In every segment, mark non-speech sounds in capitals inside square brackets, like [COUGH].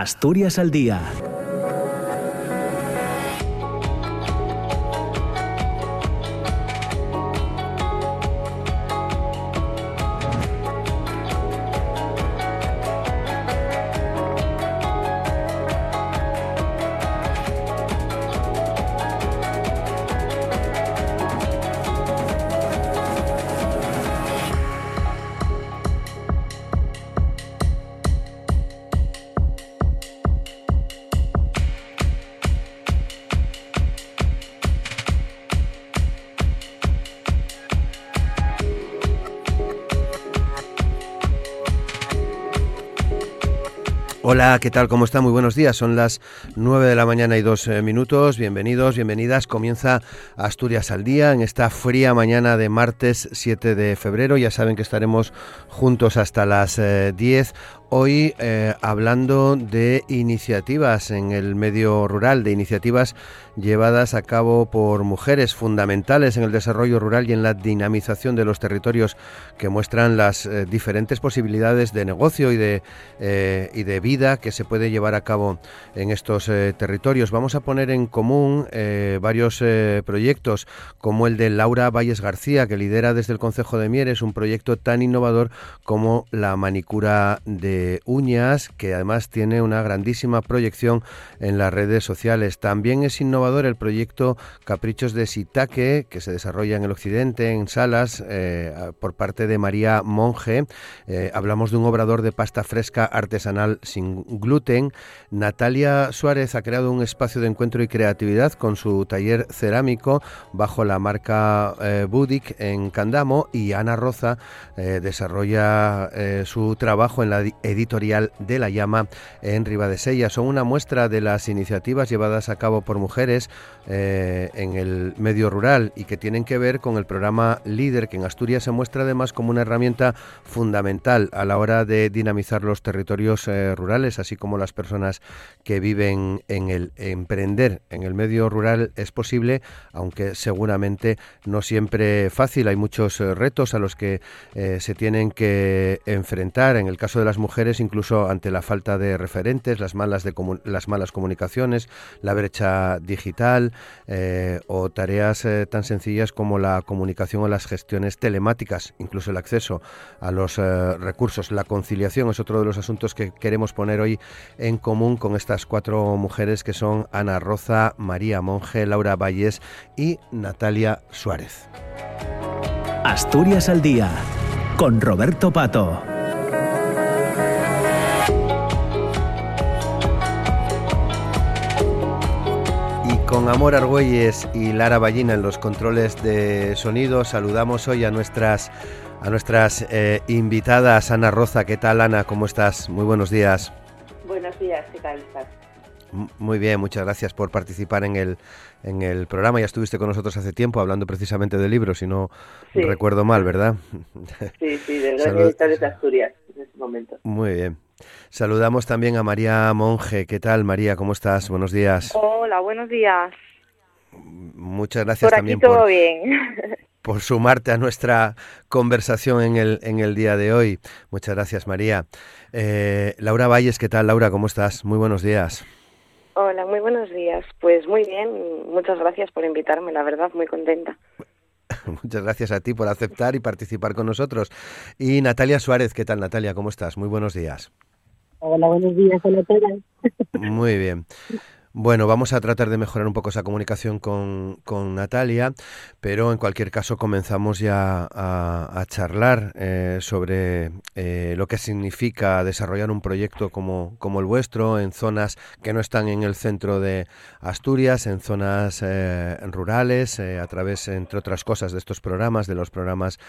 Asturias al Día Hola, ¿qué tal? ¿Cómo está? Muy buenos días. Son las 9 de la mañana y dos eh, minutos. Bienvenidos, bienvenidas. Comienza Asturias al día en esta fría mañana de martes 7 de febrero. Ya saben que estaremos juntos hasta las 10. Eh, Hoy eh, hablando de iniciativas en el medio rural, de iniciativas llevadas a cabo por mujeres fundamentales en el desarrollo rural y en la dinamización de los territorios que muestran las eh, diferentes posibilidades de negocio y de, eh, y de vida que se puede llevar a cabo en estos territorios. Vamos a poner en común varios proyectos como el de Laura Valles García, que lidera desde el Concejo de Mieres un proyecto tan innovador como la manicura de uñas, que además tiene una grandísima proyección en las redes sociales. También es innovador el proyecto Caprichos de Sitaque, que se desarrolla en el occidente, en Salas, eh, por parte de María Monge. Eh, hablamos de un obrador de pasta fresca artesanal sin gluten. Natalia Suárez ha creado un espacio de encuentro y creatividad con su taller cerámico bajo la marca eh, Budic en Candamo y Ana Roza desarrolla su trabajo en la editorial de La Llama en Ribadesella. Son una muestra de las iniciativas llevadas a cabo por mujeres eh, en el medio rural y que tienen que ver con el programa Líder, que en Asturias se muestra además como una herramienta fundamental a la hora de dinamizar los territorios eh, rurales, así como las personas que viven en el emprender en el medio rural es posible, aunque seguramente no siempre fácil. Hay muchos eh, retos a los que se tienen que enfrentar. En el caso de las mujeres, incluso ante la falta de referentes, las malas, de las malas comunicaciones, la brecha digital eh, o tareas eh, tan sencillas como la comunicación o las gestiones telemáticas, incluso el acceso a los eh, recursos. La conciliación es otro de los asuntos que queremos poner hoy en común con estas cuatro mujeres que son Ana Roza, María Monge, Laura Valles y Natalia Suárez. Asturias al día con Roberto Pato. Con Amor Argüelles y Lara Ballina en los controles de sonido, saludamos hoy a nuestras, a nuestras eh, invitadas. Ana Roza, ¿qué tal Ana? ¿Cómo estás? Muy buenos días. Buenos días, ¿qué tal estás? Muy bien, muchas gracias por participar en el, en el programa. Ya estuviste con nosotros hace tiempo hablando precisamente de libros, si no recuerdo mal, ¿verdad? Sí, sí, del Gran de Asturias en este momento. Muy bien. Saludamos también a María Monge. ¿Qué tal, María? ¿Cómo estás? Buenos días. Hola, buenos días. Muchas gracias por también todo bien. [LAUGHS] por sumarte a nuestra conversación en el, en el día de hoy. Muchas gracias, María. Eh, Laura Valles, ¿qué tal, Laura? ¿Cómo estás? Muy buenos días. Hola, muy buenos días. Pues muy bien, muchas gracias por invitarme, la verdad, muy contenta. Muchas gracias a ti por aceptar y participar con nosotros. Y Natalia Suárez, ¿qué tal Natalia? ¿Cómo estás? Muy buenos días. Hola, buenos días, hola Muy bien. Bueno, vamos a tratar de mejorar un poco esa comunicación con, Natalia, pero en cualquier caso comenzamos ya a, charlar eh, sobre eh, lo que significa desarrollar un proyecto como, como, el vuestro en zonas que no están en el centro de Asturias, en zonas eh, rurales, a través, entre otras cosas, de estos programas, de los programas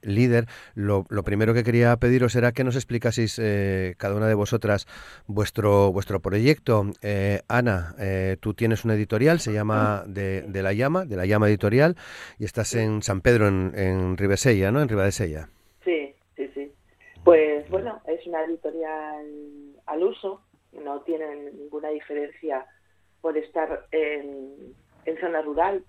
líder. Lo, lo, primero que quería pediros era que nos explicaseis cada una de vosotras vuestro, vuestro proyecto. Ana, eh, tú tienes una editorial, se llama de, La Llama, de La Llama Editorial, y estás en San Pedro, en, en Ribesella, ¿no? En Ribadesella. Sí, sí, sí. Pues bueno, es una editorial al uso, no tiene ninguna diferencia por estar en, zona rural.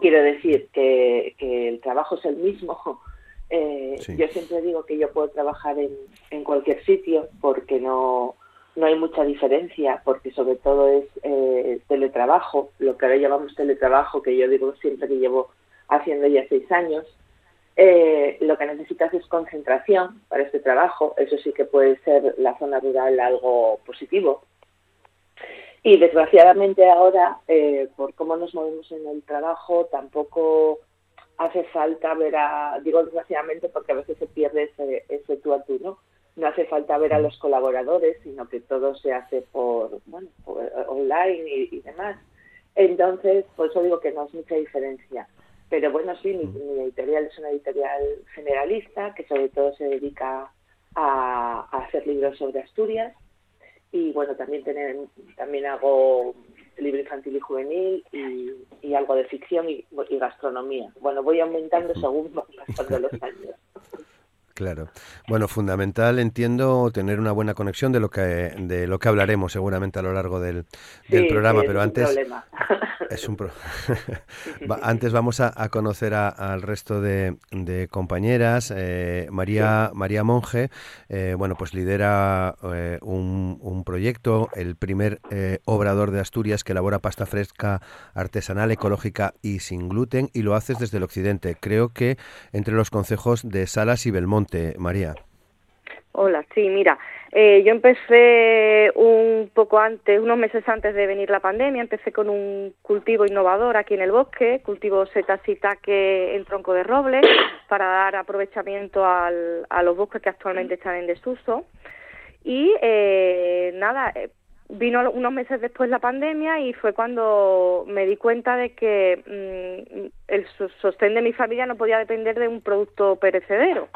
Quiero decir que, el trabajo es el mismo. [LAUGHS] Eh, yo siempre digo que yo puedo trabajar en, en cualquier sitio porque no no hay mucha diferencia porque sobre todo es eh, teletrabajo, lo que ahora llamamos teletrabajo, que yo digo siempre que llevo haciendo ya seis años. Eh, lo que necesitas es concentración para este trabajo, eso sí que puede ser la zona rural algo positivo. Y desgraciadamente ahora, eh, por cómo nos movemos en el trabajo, tampoco hace falta ver a, digo desgraciadamente porque a veces se pierde ese, ese tú a tú, ¿no? No hace falta ver a los colaboradores, sino que todo se hace por, bueno, online y, demás. Entonces, por eso digo que no es mucha diferencia. Pero bueno, sí, mi, editorial es una editorial generalista que sobre todo se dedica a, hacer libros sobre Asturias y bueno, también tener, también hago libro infantil y juvenil y, algo de ficción y, y, gastronomía. Bueno, voy aumentando según van pasando los años. Claro. Bueno, fundamental, entiendo, tener una buena conexión de lo que de lo que hablaremos seguramente a lo largo del, programa, pero antes [LAUGHS] es un [LAUGHS] antes vamos a, conocer al resto de, compañeras. Eh, María María Monge, eh, bueno, pues lidera eh, un, un, proyecto, el primer obrador de Asturias que elabora pasta fresca artesanal, ecológica y sin gluten, y lo haces desde el occidente. Creo que entre los concejos de Salas y Belmonte. María. Hola, sí, mira, eh, yo empecé un poco antes, unos meses antes de venir la pandemia, empecé con un cultivo innovador aquí en el bosque, cultivo setas que en tronco de roble, para dar aprovechamiento a los bosques que actualmente están en desuso. Y eh, nada, eh, vino unos meses después la pandemia y fue cuando me di cuenta de que mm, el sostén de mi familia no podía depender de un producto perecedero.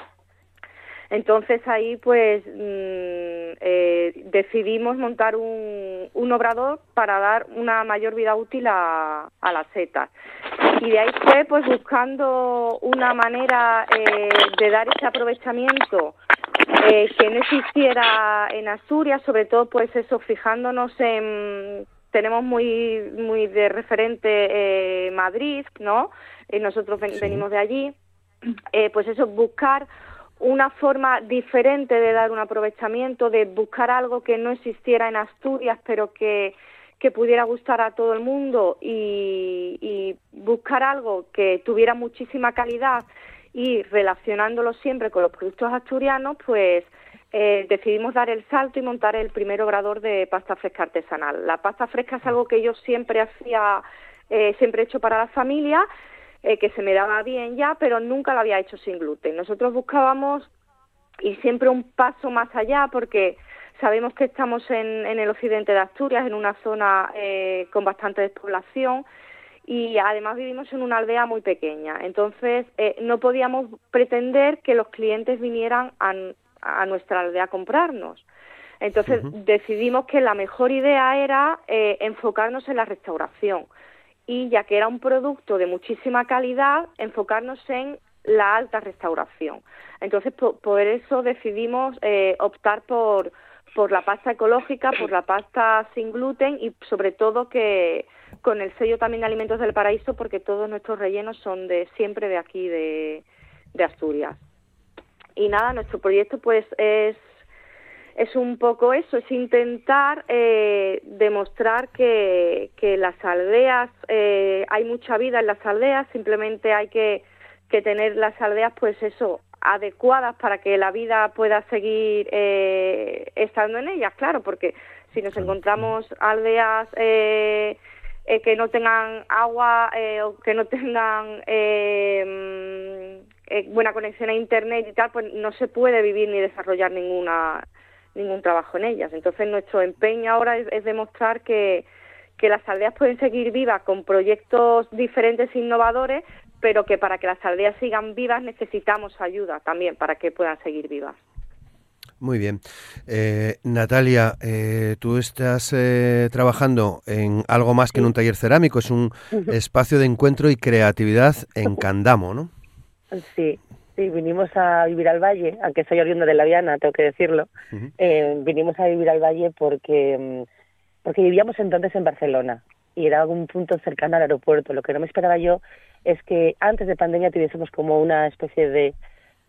Entonces ahí pues mm, eh, decidimos montar un, obrador para dar una mayor vida útil a, las setas. Y de ahí fue pues buscando una manera eh, de dar ese aprovechamiento eh, que no existiera en Asturias, sobre todo pues eso, fijándonos en tenemos muy muy de referente Madrid, ¿no? nosotros venimos de allí. pues eso, buscar una forma diferente de dar un aprovechamiento, de buscar algo que no existiera en Asturias, pero que, que pudiera gustar a todo el mundo y, buscar algo que tuviera muchísima calidad y relacionándolo siempre con los productos asturianos, pues eh, decidimos dar el salto y montar el primer obrador de pasta fresca artesanal. La pasta fresca es algo que yo siempre hacía, eh, siempre he hecho para la familia, eh, que se me daba bien ya, pero nunca lo había hecho sin gluten. Nosotros buscábamos y siempre un paso más allá porque sabemos que estamos en, el occidente de Asturias, en una zona eh, con bastante despoblación y además vivimos en una aldea muy pequeña. Entonces eh, no podíamos pretender que los clientes vinieran a, nuestra aldea a comprarnos. Entonces decidimos que la mejor idea era enfocarnos en la restauración y ya que era un producto de muchísima calidad, enfocarnos en la alta restauración. Entonces, por, eso decidimos eh, optar por, por la pasta ecológica, por la pasta sin gluten y sobre todo que con el sello también de Alimentos del Paraíso porque todos nuestros rellenos son de siempre de aquí de, de Asturias. Y nada, nuestro proyecto pues es es un poco eso, es intentar eh, demostrar que, que las aldeas, eh, hay mucha vida en las aldeas, simplemente hay que, que tener las aldeas, pues eso, adecuadas para que la vida pueda seguir eh, estando en ellas, claro, porque si nos encontramos aldeas eh, eh, que no tengan agua eh, o que no tengan eh, mm, buena conexión a internet y tal, pues no se puede vivir ni desarrollar ninguna ningún trabajo en ellas. Entonces nuestro empeño ahora es, demostrar que, que las aldeas pueden seguir vivas con proyectos diferentes e innovadores, pero que para que las aldeas sigan vivas necesitamos ayuda también para que puedan seguir vivas. Muy bien. Eh, Natalia, eh, tú estás eh, trabajando en algo más que en un taller cerámico, es un espacio de encuentro y creatividad en [LAUGHS] Candamo, ¿no? Sí, Sí, vinimos a vivir al valle, aunque soy oriundo de La Viana, tengo que decirlo. eh, vinimos a vivir al valle porque, mm, porque vivíamos entonces en Barcelona y era un punto cercano al aeropuerto. Lo que no me esperaba yo es que antes de pandemia tuviésemos como una especie de,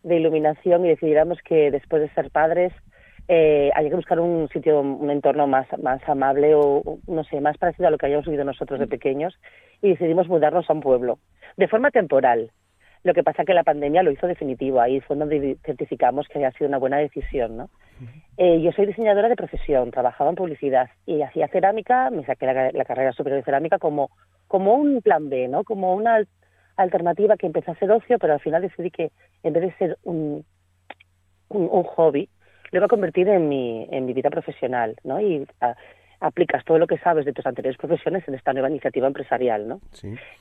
de iluminación y decidiéramos que después de ser padres eh, había que buscar un sitio, un entorno más, más amable o, no sé, más parecido a lo que habíamos vivido nosotros de pequeños y decidimos mudarnos a un pueblo, de forma temporal. Lo que pasa que la pandemia lo hizo definitivo, ahí fue donde certificamos que había sido una buena decisión, ¿no? Eh, yo soy diseñadora de profesión, trabajaba en publicidad y hacía cerámica, me saqué la, carrera superior de cerámica como, como un plan B, ¿no? Como una alternativa que empezó a ser ocio, pero al final decidí que en vez de ser un, un, hobby, lo iba a convertir en mi, en mi vida profesional, ¿no? Y aplicas todo lo que sabes de tus anteriores profesiones en esta nueva iniciativa empresarial, ¿no?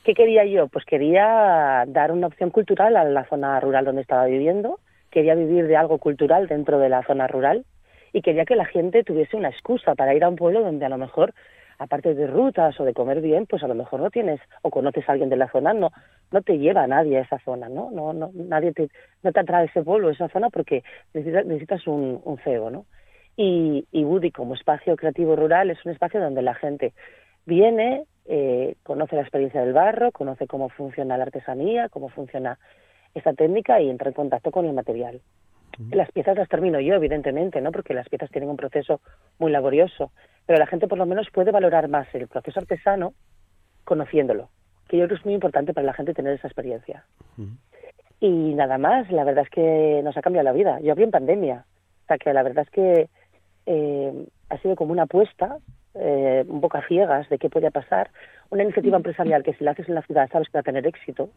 ¿Qué quería yo? Pues quería dar una opción cultural a la zona rural donde estaba viviendo, quería vivir de algo cultural dentro de la zona rural y quería que la gente tuviese una excusa para ir a un pueblo donde a lo mejor aparte de rutas o de comer bien, pues a lo mejor no tienes o conoces a alguien de la zona, no no te lleva a nadie a esa zona, ¿no? No no nadie te no te atrae ese pueblo, esa zona porque necesitas, necesitas un, un cebo, ¿no? Y, y Woody como espacio creativo rural es un espacio donde la gente viene, eh, conoce la experiencia del barro, conoce cómo funciona la artesanía, cómo funciona esta técnica y entra en contacto con el material. Las piezas las termino yo, evidentemente, ¿no? Porque las piezas tienen un proceso muy laborioso, pero la gente por lo menos puede valorar más el proceso artesano conociéndolo, que yo creo que es muy importante para la gente tener esa experiencia. Y nada más, la verdad es que nos ha cambiado la vida. Yo abrí en pandemia, o sea que la verdad es que eh, ha sido como una apuesta, eh, un poco a ciegas de qué puede pasar. Una iniciativa empresarial que si la haces en la ciudad sabes que va a tener éxito,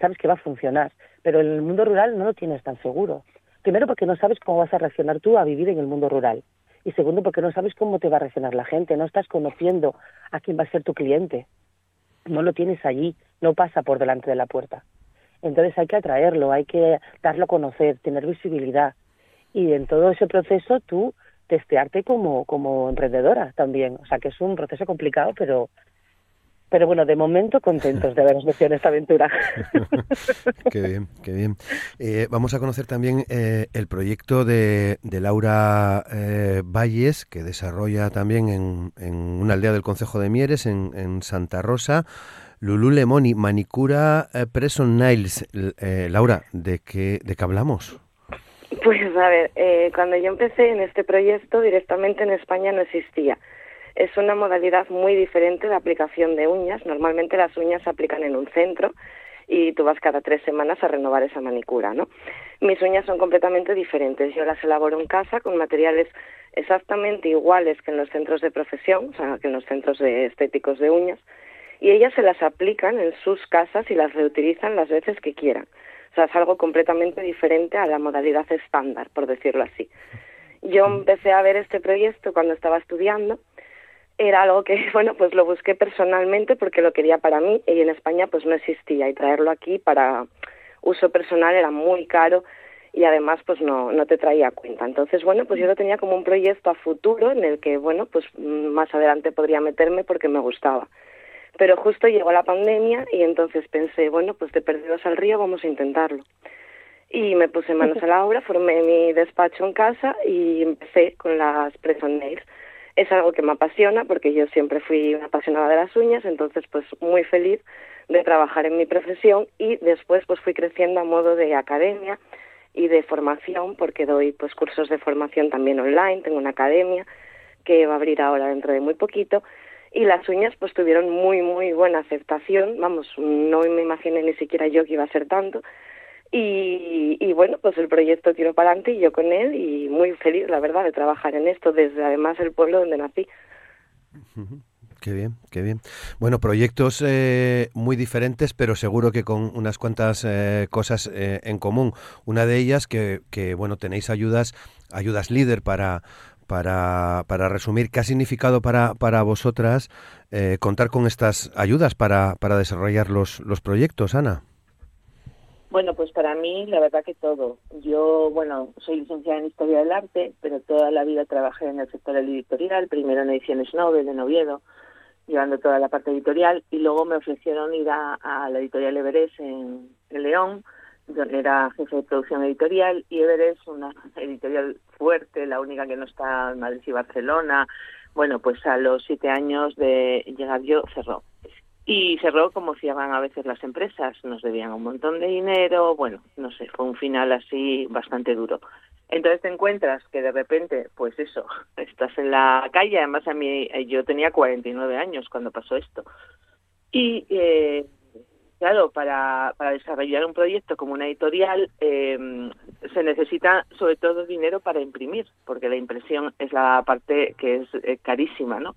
sabes que va a funcionar, pero en el mundo rural no lo tienes tan seguro. Primero porque no sabes cómo vas a reaccionar tú a vivir en el mundo rural. Y segundo porque no sabes cómo te va a reaccionar la gente, no estás conociendo a quién va a ser tu cliente. No lo tienes allí, no pasa por delante de la puerta. Entonces hay que atraerlo, hay que darlo a conocer, tener visibilidad. Y en todo ese proceso tú testearte como, como emprendedora también. O sea que es un proceso complicado, pero pero bueno, de momento contentos de haberos metido en esta aventura. [LAUGHS] qué bien, qué bien. Eh, vamos a conocer también eh, el proyecto de, de Laura eh, Valles, que desarrolla también en, en, una aldea del Concejo de Mieres, en, en Santa Rosa. Lulu Lemoni, Manicura Preson Niles. Laura, ¿de qué, ¿de qué hablamos? [LAUGHS] Pues a ver, cuando yo empecé en este proyecto, directamente en España no existía es una modalidad muy diferente de aplicación de uñas. Normalmente las uñas se aplican en un centro y tú vas cada tres semanas a renovar esa manicura, ¿no? Mis uñas son completamente diferentes. Yo las elaboro en casa con materiales exactamente iguales que en los centros de profesión, o sea, que en los centros de estéticos de uñas, y ellas se las aplican en sus casas y las reutilizan las veces que quieran. O sea, es algo completamente diferente a la modalidad estándar, por decirlo así. Yo empecé a ver este proyecto cuando estaba estudiando era algo que, [LAUGHS] bueno, pues lo busqué personalmente porque lo quería para mí y en España pues no existía y traerlo aquí para uso personal era muy caro y además pues no, no te traía cuenta. Entonces, bueno, pues yo lo tenía como un proyecto a futuro en el que, bueno, pues más adelante podría meterme porque me gustaba. Pero justo llegó la pandemia y entonces pensé, bueno, pues de perdidos al río vamos a intentarlo. Y me puse manos a la obra, [LAUGHS] formé mi despacho en casa y empecé con las press nails es algo que me apasiona porque yo siempre fui una apasionada de las uñas, entonces pues muy feliz de trabajar en mi profesión y después pues fui creciendo a modo de academia y de formación porque doy pues cursos de formación también online, tengo una academia que va a abrir ahora dentro de muy poquito y las uñas pues tuvieron muy muy buena aceptación, vamos, no me imaginé ni siquiera yo que iba a ser tanto y, bueno, pues el proyecto tiró para adelante y yo con él y muy feliz, la verdad, de trabajar en esto desde además el pueblo donde nací. Qué bien, qué bien. Bueno, proyectos eh, muy diferentes, pero seguro que con unas cuantas eh, cosas eh, en común. Una de ellas que, que, bueno, tenéis ayudas, ayudas líder para, para, para resumir. ¿Qué ha significado para, para vosotras contar con estas ayudas para, para desarrollar los, los proyectos, Ana? Bueno, pues para mí la verdad que todo. Yo, bueno, soy licenciada en Historia del Arte, pero toda la vida trabajé en el sector editorial, primero en ediciones Nobel de Noviedo, llevando toda la parte editorial, y luego me ofrecieron ir a, la editorial Everest en, León, donde era jefe de producción editorial, y Everest, una editorial fuerte, la única que no está en Madrid y Barcelona. Bueno, pues a los siete años de llegar yo cerró y cerró como cierran a veces las empresas, nos debían un montón de dinero, bueno, no sé, fue un final así bastante duro. Entonces te encuentras que de repente, pues eso, [LAUGHS] estás en la calle, además a mí, eh, yo tenía 49 años cuando pasó esto. Y eh, claro, para, desarrollar un proyecto como una editorial eh, se necesita sobre todo dinero para imprimir, porque la impresión es la parte que es eh, carísima, ¿no?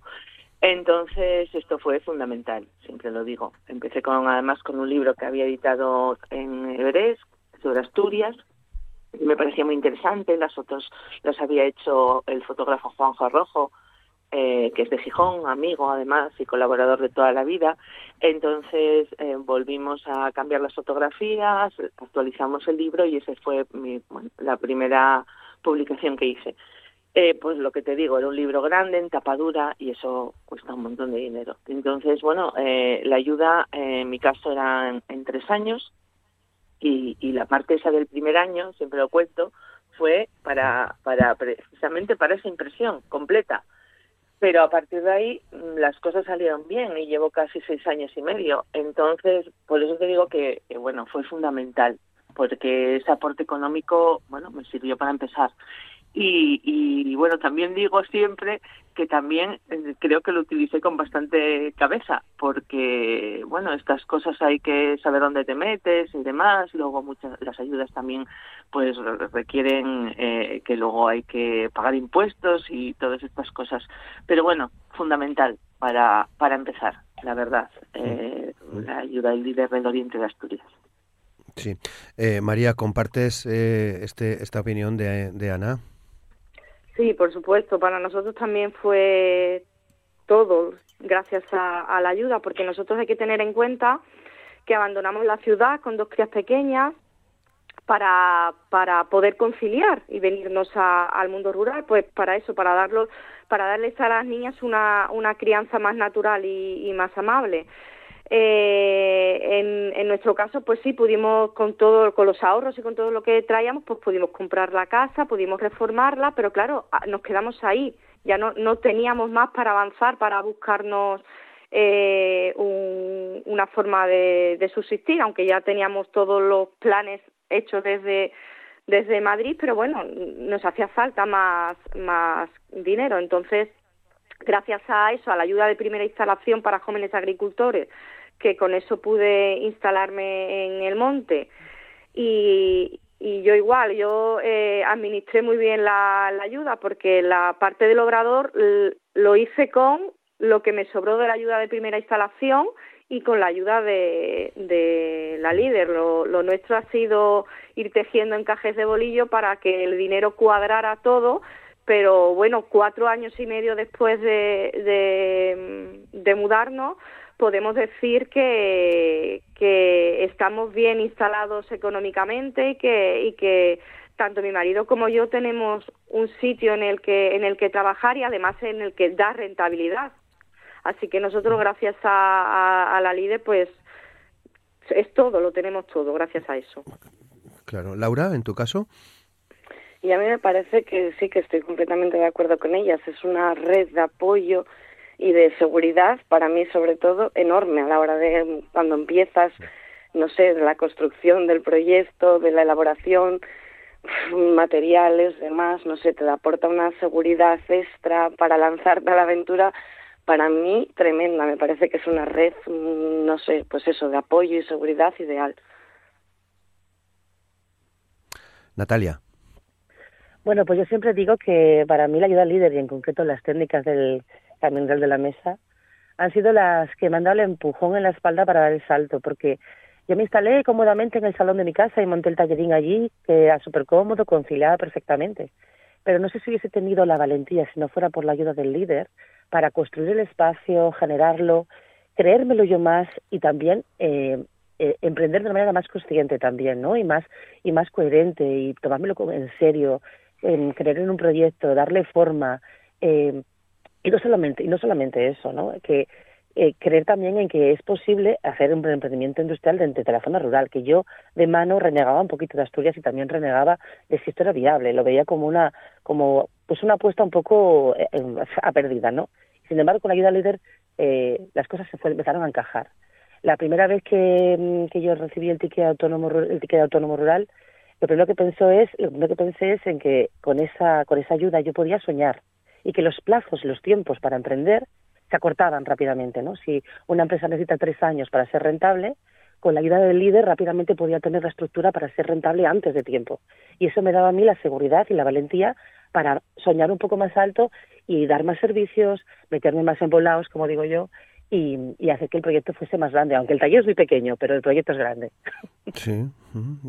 Entonces esto fue fundamental, siempre lo digo. Empecé con además con un libro que había editado en Everest sobre Asturias, me parecía muy interesante. Las fotos las había hecho el fotógrafo Juanjo Rojo, eh, que es de Gijón, amigo además y colaborador de toda la vida. Entonces eh, volvimos a cambiar las fotografías, actualizamos el libro y esa fue mi, la primera publicación que hice. Eh, pues lo que te digo, era un libro grande, en tapadura, y eso cuesta un montón de dinero. Entonces, bueno, eh, la ayuda en mi caso era en, tres años, y, y, la parte esa del primer año, siempre lo cuento, fue para, para precisamente para esa impresión completa. Pero a partir de ahí mm, las cosas salieron bien y llevo casi seis años y medio. Entonces, por eso te digo que, que bueno, fue fundamental, porque ese aporte económico, bueno, me sirvió para empezar. Y, y, bueno, también digo siempre que también eh, creo que lo utilicé con bastante cabeza, porque bueno, estas cosas hay que saber dónde te metes y demás, luego muchas las ayudas también pues requieren eh, que luego hay que pagar impuestos y todas estas cosas, pero bueno, fundamental para, para empezar, la verdad, eh, la ayuda del líder del Oriente de Asturias. Sí. María, ¿compartes este, esta opinión de, de Ana? Sí, por supuesto. Para nosotros también fue todo gracias a, la ayuda, porque nosotros hay que tener en cuenta que abandonamos la ciudad con dos crías pequeñas para, para poder conciliar y venirnos al mundo rural, pues para eso, para darlo, para darles a las niñas una, una crianza más natural y más amable. Eh, en, nuestro caso, pues sí, pudimos con todo, con los ahorros y con todo lo que traíamos, pues pudimos comprar la casa, pudimos reformarla, pero claro, nos quedamos ahí. Ya no, no teníamos más para avanzar, para buscarnos eh, una forma de, de subsistir, aunque ya teníamos todos los planes hechos desde desde Madrid, pero bueno, nos hacía falta más más dinero, entonces gracias a eso, a la ayuda de primera instalación para jóvenes agricultores, que con eso pude instalarme en el monte. Y, y yo igual, yo eh, administré muy bien la, ayuda porque la parte del obrador lo hice con lo que me sobró de la ayuda de primera instalación y con la ayuda de, de la líder. Lo, lo, nuestro ha sido ir tejiendo encajes de bolillo para que el dinero cuadrara todo pero bueno, cuatro años y medio después de, de, mudarnos, podemos decir que, que estamos bien instalados económicamente y que, y que tanto mi marido como yo tenemos un sitio en el que en el que trabajar y además en el que da rentabilidad. Así que nosotros gracias a, a, la LIDE pues es todo, lo tenemos todo gracias a eso. Claro, Laura, en tu caso. Y a mí me parece que sí que estoy completamente de acuerdo con ellas. Es una red de apoyo y de seguridad, para mí sobre todo, enorme a la hora de cuando empiezas, no sé, de la construcción del proyecto, de la elaboración, [LAUGHS] materiales, demás, no sé, te aporta una seguridad extra para lanzarte a la aventura para mí tremenda. Me parece que es una red, mm, no sé, pues eso, de apoyo y seguridad ideal. Natalia. Bueno, pues yo siempre digo que para mí la ayuda líder y en concreto las técnicas del caminal de la mesa han sido las que me han dado el empujón en la espalda para dar el salto, porque yo me instalé cómodamente en el salón de mi casa y monté el tallerín allí, que era súper cómodo, conciliaba perfectamente. Pero no sé si hubiese tenido la valentía, si no fuera por la ayuda del líder, para construir el espacio, generarlo, creérmelo yo más y también eh, eh, emprender de una manera más consciente también, ¿no? Y más y más coherente y tomármelo en serio, en creer en un proyecto, darle forma, eh, y no solamente, y no solamente eso, ¿no? Que eh, creer también en que es posible hacer un emprendimiento industrial dentro de la zona rural, que yo de mano renegaba un poquito de Asturias y también renegaba de si esto era viable, lo veía como una, como pues una apuesta un poco eh, a perdida, ¿no? Sin embargo, con la ayuda líder eh, las cosas se empezaron a encajar. La primera vez que, que yo recibí el ticket autónomo, el ticket autónomo rural, lo primero que pensó es, lo primero que pensé es en que con esa, con esa ayuda yo podía soñar y que los plazos, los tiempos para emprender se acortaban rápidamente, ¿no? Si una empresa necesita tres años para ser rentable, con la ayuda del líder rápidamente podía tener la estructura para ser rentable antes de tiempo. Y eso me daba a mí la seguridad y la valentía para soñar un poco más alto y dar más servicios, meterme más en volados, como digo yo, y, hacer que el proyecto fuese más grande, aunque el taller es muy pequeño, pero el proyecto es grande. Sí,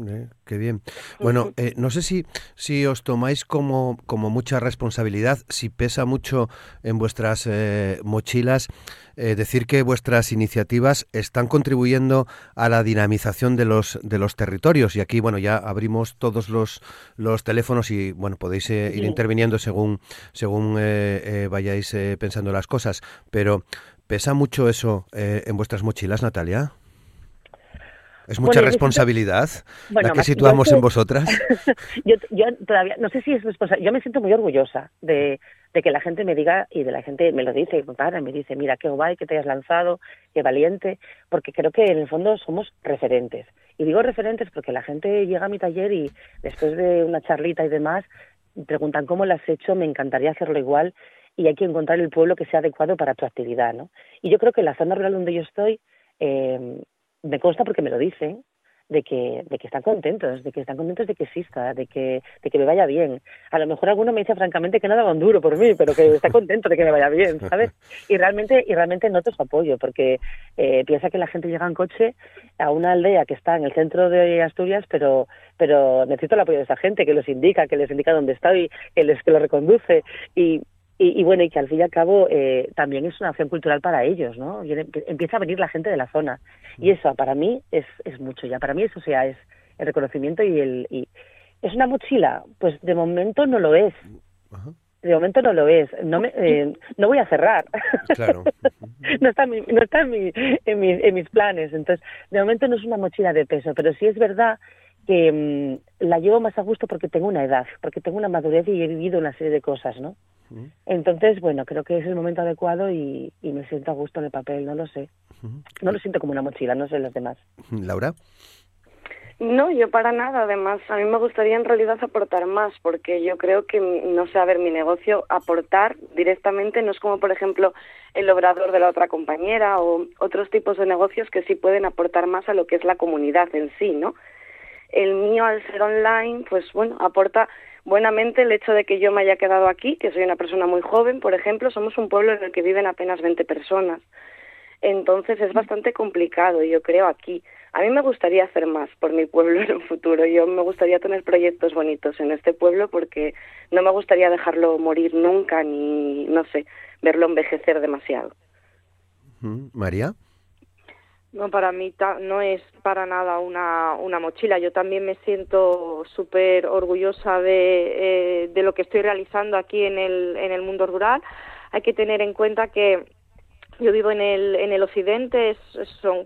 eh, qué bien. Bueno, eh, no sé si, si os tomáis como, como mucha responsabilidad, si pesa mucho en vuestras eh, mochilas decir que vuestras iniciativas están contribuyendo a la dinamización de los, de los territorios. Y aquí, bueno, ya abrimos todos los, los teléfonos y, bueno, podéis ir interviniendo según, según vayáis pensando las cosas. Pero ¿Pesa mucho eso eh, en vuestras mochilas, Natalia? ¿Es mucha responsabilidad la que situamos en vosotras? [LAUGHS] yo, todavía, no sé si es responsabilidad, yo me siento muy orgullosa de, que la gente me diga, y de la gente me lo dice, me para, me dice, mira, qué guay que te hayas lanzado, qué valiente, porque creo que en el fondo somos referentes. Y digo referentes porque la gente llega a mi taller y después de una charlita y demás, preguntan cómo lo has hecho, me encantaría hacerlo igual y hay que encontrar el pueblo que sea adecuado para tu actividad, ¿no? Y yo creo que la zona rural donde yo estoy, eh, me consta porque me lo dicen, de que, de que están contentos, de que están contentos de que exista, de que, de que me vaya bien. A lo mejor alguno me dice francamente que no daba un duro por mí, pero que está contento de que me vaya bien, ¿sabes? Y realmente, y realmente noto su apoyo, porque eh, piensa que la gente llega en coche a una aldea que está en el centro de Asturias, pero, pero necesito el apoyo de esa gente, que los indica, que les indica dónde estoy, que les que lo reconduce. Y, y, bueno, y que al fin y al cabo eh, también es una acción cultural para ellos, ¿no? empieza a venir la gente de la zona. Y eso para mí es, es mucho ya. Para mí eso sea, es el reconocimiento y el... Y, ¿Es una mochila? Pues de momento no lo es. De momento no lo es. No, me, eh, no voy a cerrar. Claro. [LAUGHS] no está, en, mi, no está en, mi, en, en, mis planes. Entonces, de momento no es una mochila de peso, pero sí es verdad que mm, la llevo más a gusto porque tengo una edad, porque tengo una madurez y he vivido una serie de cosas, ¿no? Entonces, bueno, creo que es el momento adecuado y, me siento a gusto en el papel, no lo sé. No lo siento como una mochila, no sé los demás. [LAUGHS] Laura. No, yo para nada. Además, a mí me gustaría en realidad aportar más, porque yo creo que, no sé, a ver, mi negocio aportar directamente no es como, por ejemplo, el obrador de la otra compañera o otros tipos de negocios que sí pueden aportar más a lo que es la comunidad en sí, ¿no? El mío, al ser online, pues bueno, aporta buenamente el hecho de que yo me haya quedado aquí, que soy una persona muy joven, por ejemplo, somos un pueblo en el que viven apenas 20 personas. Entonces es bastante complicado, yo creo, aquí. A mí me gustaría hacer más por mi pueblo en un futuro. Yo me gustaría tener proyectos bonitos en este pueblo porque no me gustaría dejarlo morir nunca ni, no sé, verlo envejecer demasiado. María. No, para mí no es para nada una, una mochila. Yo también me siento súper orgullosa de, eh, de lo que estoy realizando aquí en el, en el mundo rural. Hay que tener en cuenta que yo vivo en el, en el occidente, es,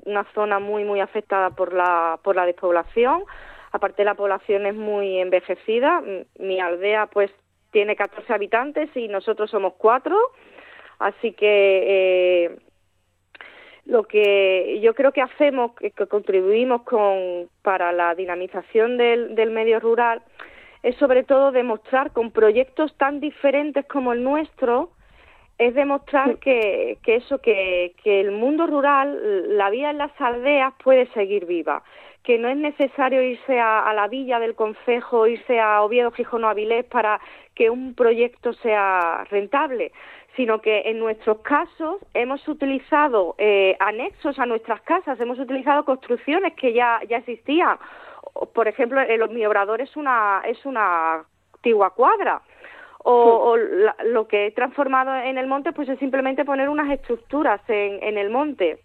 una zona muy, muy afectada por la, por la despoblación. Aparte, la población es muy envejecida. Mi aldea, pues, tiene 14 habitantes y nosotros somos cuatro. Así que eh, lo que yo creo que hacemos, que, contribuimos con, para la dinamización del, del medio rural, es sobre todo demostrar con proyectos tan diferentes como el nuestro, es demostrar que, que eso, que, que, el mundo rural, la vida en las aldeas puede seguir viva, que no es necesario irse a, a la villa del concejo, irse a Oviedo, Gijón o Avilés para que un proyecto sea rentable, sino que en nuestros casos hemos utilizado eh, anexos a nuestras casas, hemos utilizado construcciones que ya, ya existían. Por ejemplo, el, mi obrador es una, es una antigua cuadra. O, lo que he transformado en el monte pues es simplemente poner unas estructuras en, en el monte.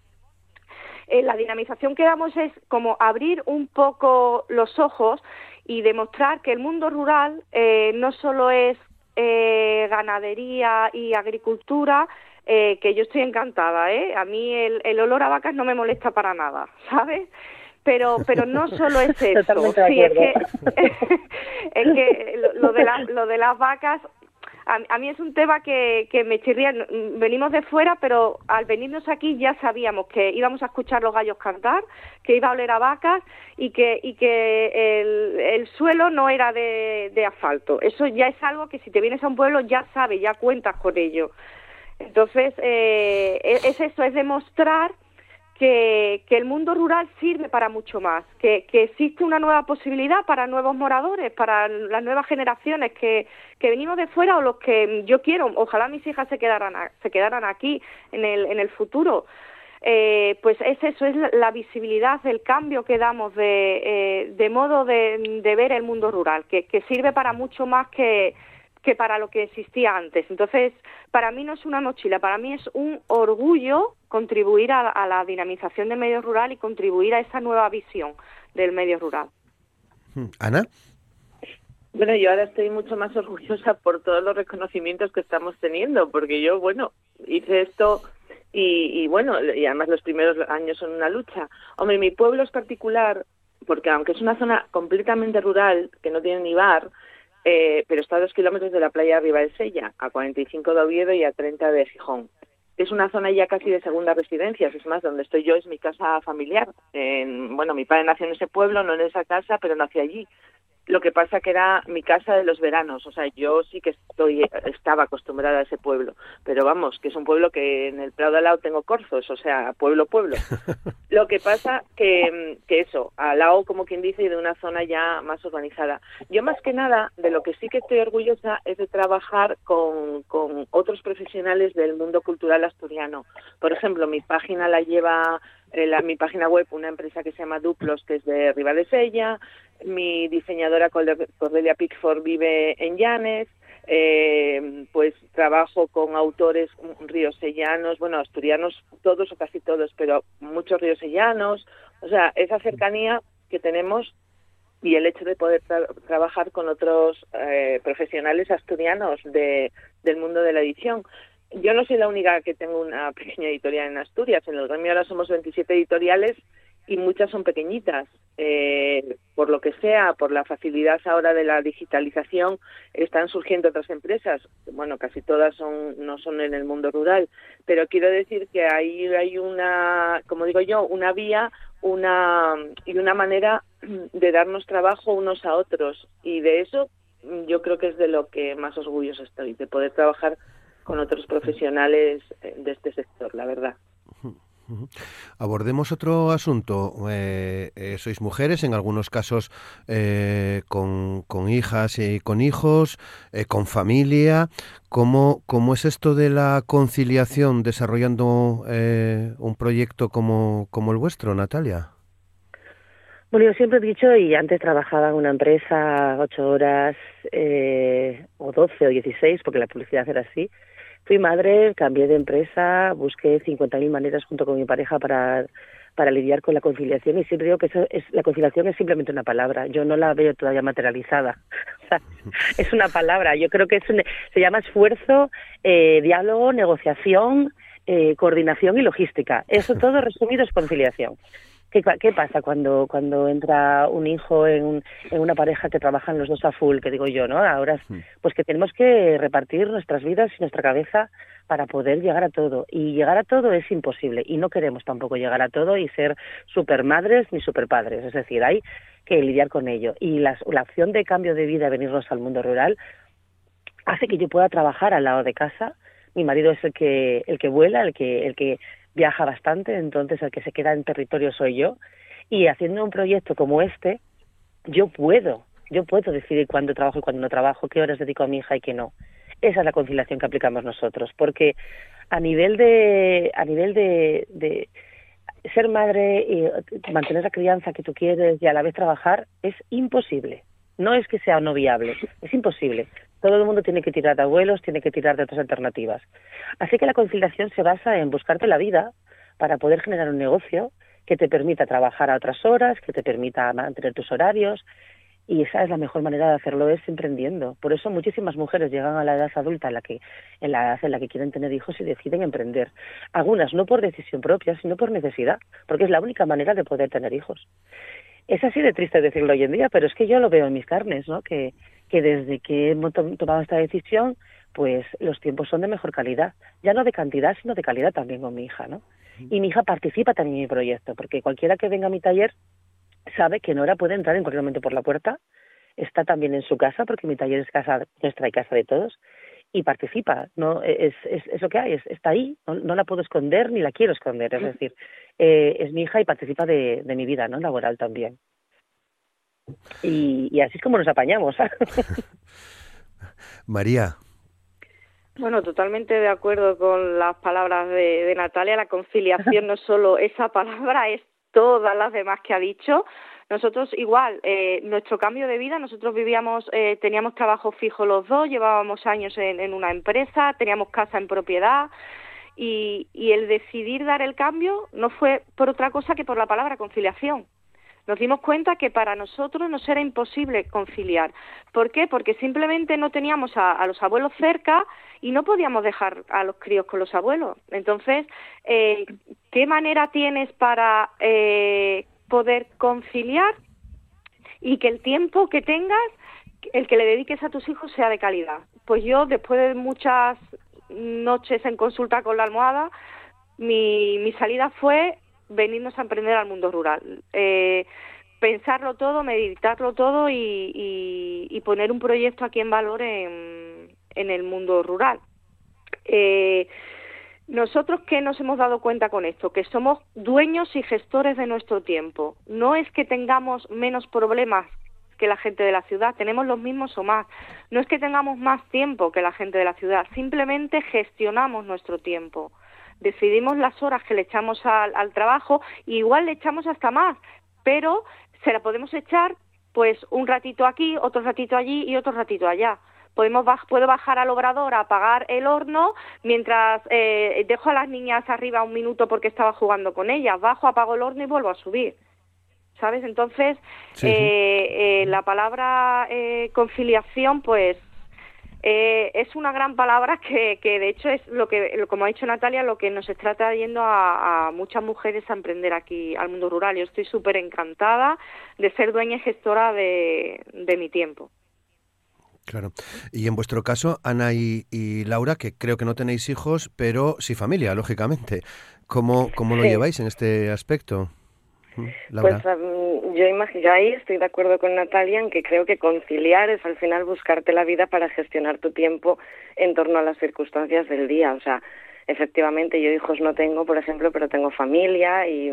Eh, la dinamización que damos es como abrir un poco los ojos y demostrar que el mundo rural eh, no solo es eh, ganadería y agricultura, eh, que yo estoy encantada, ¿eh? A mí el, el, olor a vacas no me molesta para nada, [LAUGHS] ¿sabes? Pero, pero no solo es [LAUGHS] eso, sí, es que, [LAUGHS] es que lo, de lo de las vacas a, mí es un tema que, que me chirría. Venimos de fuera, pero al venirnos aquí ya sabíamos que íbamos a escuchar los gallos cantar, que iba a oler a vacas y que, y que el, el suelo no era de, de asfalto. Eso ya es algo que si te vienes a un pueblo ya sabes, ya cuentas con ello. Entonces, eh, es eso, es demostrar que, el mundo rural sirve para mucho más, que, existe una nueva posibilidad para nuevos moradores, para las nuevas generaciones que, que venimos de fuera o los que yo quiero, ojalá mis hijas se quedaran, se quedaran aquí en el, en el futuro. Eh, pues es eso, es la, visibilidad, el cambio que damos de, eh, de modo de, de, ver el mundo rural, que, que sirve para mucho más que, que para lo que existía antes. Entonces, para mí no es una mochila, para mí es un orgullo contribuir a, la dinamización del medio rural y contribuir a esa nueva visión del medio rural. Hmm. Ana. Bueno, yo ahora estoy mucho más orgullosa por todos los reconocimientos que estamos teniendo, porque yo, bueno, hice esto y, y bueno, y además los primeros años son una lucha. Hombre, mi pueblo es particular, porque aunque es una zona completamente rural, que no tiene ni bar, eh, pero está a dos kilómetros de la playa de Sella, a 45 de Oviedo y a 30 de Gijón. Es una zona ya casi de segunda residencia, es más, donde estoy yo es mi casa familiar. bueno, mi padre nació en ese pueblo, no en esa casa, pero nació allí. Lo que pasa que era mi casa de los veranos, o sea, yo sí que estoy, estaba acostumbrada a ese pueblo, pero vamos, que es un pueblo que en el Prado de al lado tengo corzos, o sea, pueblo, pueblo. [LAUGHS] Lo que pasa que, que eso, al lado, como quien dice, y de una zona ya más urbanizada. Yo más que nada, de lo que sí que estoy orgullosa es de trabajar con, con otros profesionales del mundo cultural asturiano. Por ejemplo, mi página la lleva eh, la, mi página web una empresa que se llama Duplos, que es de Sella, mi diseñadora Cordelia Pickford vive en Llanes, eh, pues trabajo con autores riosellanos, bueno, asturianos todos o casi todos, pero muchos riosellanos, o sea, esa cercanía que tenemos y el hecho de poder trabajar con otros eh, profesionales asturianos de, del mundo de la edición yo no soy la única que tengo una pequeña editorial en Asturias. En el gremio ahora somos 27 editoriales y muchas son pequeñitas. Eh, por lo que sea, por la facilidad ahora de la digitalización, están surgiendo otras empresas. Bueno, casi todas son no son en el mundo rural, pero quiero decir que ahí hay una, como digo yo, una vía, una y una manera de darnos trabajo unos a otros y de eso yo creo que es de lo que más orgulloso estoy, de poder trabajar con otros profesionales eh, de este sector, la verdad. Abordemos otro asunto. Eh, eh, sois mujeres, en algunos casos con, con, hijas y con hijos, con familia. ¿Cómo, ¿Cómo, es esto de la conciliación desarrollando un proyecto como, como el vuestro, Natalia? Bueno, yo siempre he dicho, y antes trabajaba en una empresa ocho horas, o doce o dieciséis, porque la publicidad era así, Fui madre, cambié de empresa, busqué 50.000 maneras junto con mi pareja para, para lidiar con la conciliación y siempre digo que eso es, la conciliación es simplemente una palabra, yo no la veo todavía materializada. [LAUGHS] es una palabra, yo creo que es se llama esfuerzo, eh, diálogo, negociación, eh, coordinación y logística. Eso [LAUGHS] todo resumido es conciliación. ¿Qué, pasa cuando, cuando entra un hijo en, en, una pareja que trabajan los dos a full, que digo yo, ¿no? Ahora, hmm. pues que tenemos que repartir nuestras vidas y nuestra cabeza para poder llegar a todo. Y llegar a todo es imposible. Y no queremos tampoco llegar a todo y ser supermadres ni superpadres. Es decir, hay que lidiar con ello. Y la, la opción de cambio de vida, venirnos al mundo rural, hace que yo pueda trabajar al lado de casa. Mi marido es el que, el que vuela, el que, el que viaja bastante, entonces el que se queda en territorio soy yo. Y haciendo un proyecto como este, yo puedo, yo puedo decidir cuándo trabajo y cuándo no trabajo, qué horas dedico a mi hija y qué no. Esa es la conciliación que aplicamos nosotros, porque a nivel de, a nivel de, de ser madre y mantener la crianza que tú quieres y a la vez trabajar es imposible. No es que sea no viable, es imposible. Todo el mundo tiene que tirar de abuelos, tiene que tirar de otras alternativas. Así que la conciliación se basa en buscarte la vida para poder generar un negocio que te permita trabajar a otras horas, que te permita mantener tus horarios. Y esa es la mejor manera de hacerlo, es emprendiendo. Por eso muchísimas mujeres llegan a la edad adulta, en la que, en la edad en la que quieren tener hijos y deciden emprender. Algunas no por decisión propia, sino por necesidad, porque es la única manera de poder tener hijos. Es así de triste decirlo hoy en día, pero es que yo lo veo en mis carnes, ¿no? Que, que desde que hemos tomado esta decisión, pues los tiempos son de mejor calidad, ya no de cantidad, sino de calidad también con mi hija, ¿no? Y mi hija participa también en mi proyecto, porque cualquiera que venga a mi taller sabe que Nora puede entrar en cualquier momento por la puerta, está también en su casa, porque mi taller es casa nuestra y casa de todos, y participa, no es, es, lo que hay, está ahí, no, la puedo esconder ni la quiero esconder, es decir, eh, es mi hija y participa de, de mi vida, no laboral también. Y, y así es como nos apañamos. [LAUGHS] María, bueno, totalmente de acuerdo con las palabras de, de, Natalia. La conciliación [LAUGHS] no es solo esa palabra, es todas las demás que ha dicho. Nosotros igual, eh, nuestro cambio de vida, nosotros vivíamos, eh, teníamos trabajo fijo los dos, llevábamos años en, en una empresa, teníamos casa en propiedad y, y el decidir dar el cambio no fue por otra cosa que por la palabra conciliación nos dimos cuenta que para nosotros nos era imposible conciliar. ¿Por qué? Porque simplemente no teníamos a, los abuelos cerca y no podíamos dejar a los críos con los abuelos. Entonces, eh, ¿qué manera tienes para eh, poder conciliar y que el tiempo que tengas, el que le dediques a tus hijos sea de calidad? Pues yo, después de muchas noches en consulta con la almohada, mi, mi salida fue venirnos a emprender al mundo rural. Eh, pensarlo todo, meditarlo todo y, poner un proyecto aquí en valor en, en el mundo rural. Eh, nosotros qué nos hemos dado cuenta con esto, que somos dueños y gestores de nuestro tiempo. No es que tengamos menos problemas que la gente de la ciudad, tenemos los mismos o más. No es que tengamos más tiempo que la gente de la ciudad, simplemente gestionamos nuestro tiempo decidimos las horas que le echamos al, trabajo y igual le echamos hasta más, pero se la podemos echar pues un ratito aquí, otro ratito allí y otro ratito allá. Podemos puedo bajar al obrador a apagar el horno mientras eh, dejo a las niñas arriba un minuto porque estaba jugando con ellas. Bajo, apago el horno y vuelvo a subir. ¿Sabes? Entonces, eh, eh, la palabra conciliación, pues eh, es una gran palabra que, que, de hecho es lo que, como ha dicho Natalia, lo que nos está trayendo a, muchas mujeres a emprender aquí al mundo rural. Yo estoy súper encantada de ser dueña y gestora de, mi tiempo. Claro. Y en vuestro caso, Ana y, Laura, que creo que no tenéis hijos, pero sí familia, lógicamente. ¿Cómo, cómo lo lleváis en este aspecto? Pues yo, imagino, ahí estoy de acuerdo con Natalia en que creo que conciliar es al final buscarte la vida para gestionar tu tiempo en torno a las circunstancias del día. O sea, efectivamente yo hijos no tengo, por ejemplo, pero tengo familia y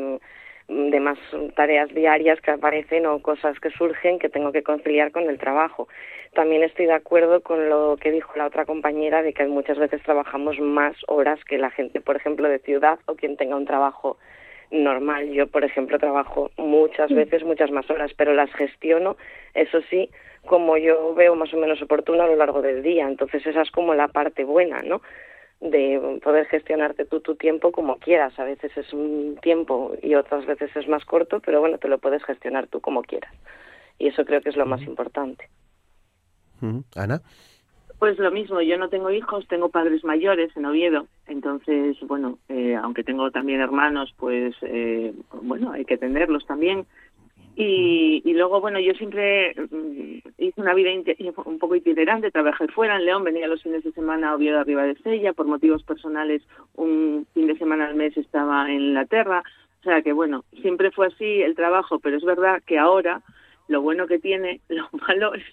mm, demás tareas diarias que aparecen o cosas que surgen que tengo que conciliar con el trabajo. También estoy de acuerdo con lo que dijo la otra compañera de que muchas veces trabajamos más horas que la gente, por ejemplo, de ciudad o quien tenga un trabajo normal. Yo, por ejemplo, trabajo muchas veces, muchas más horas, pero las gestiono, eso sí, como yo veo más o menos oportuno a lo largo del día. Entonces, esa es como la parte buena, ¿no? de poder gestionarte tú tu tiempo como quieras. A veces es un tiempo y otras veces es más corto, pero bueno, te lo puedes gestionar tú como quieras. Y eso creo que es lo más importante. Ana. Pues lo mismo, yo no tengo hijos, tengo padres mayores en Oviedo, entonces, bueno, eh, aunque tengo también hermanos, pues, eh, bueno, hay que tenerlos también. Y, y luego, bueno, yo siempre mm, hice una vida un poco itinerante, trabajé fuera en León, venía los fines de semana a Oviedo arriba de Sella, por motivos personales un fin de semana al mes estaba en Inglaterra, o sea que, bueno, siempre fue así el trabajo, pero es verdad que ahora lo bueno que tiene, [LAUGHS] lo malo es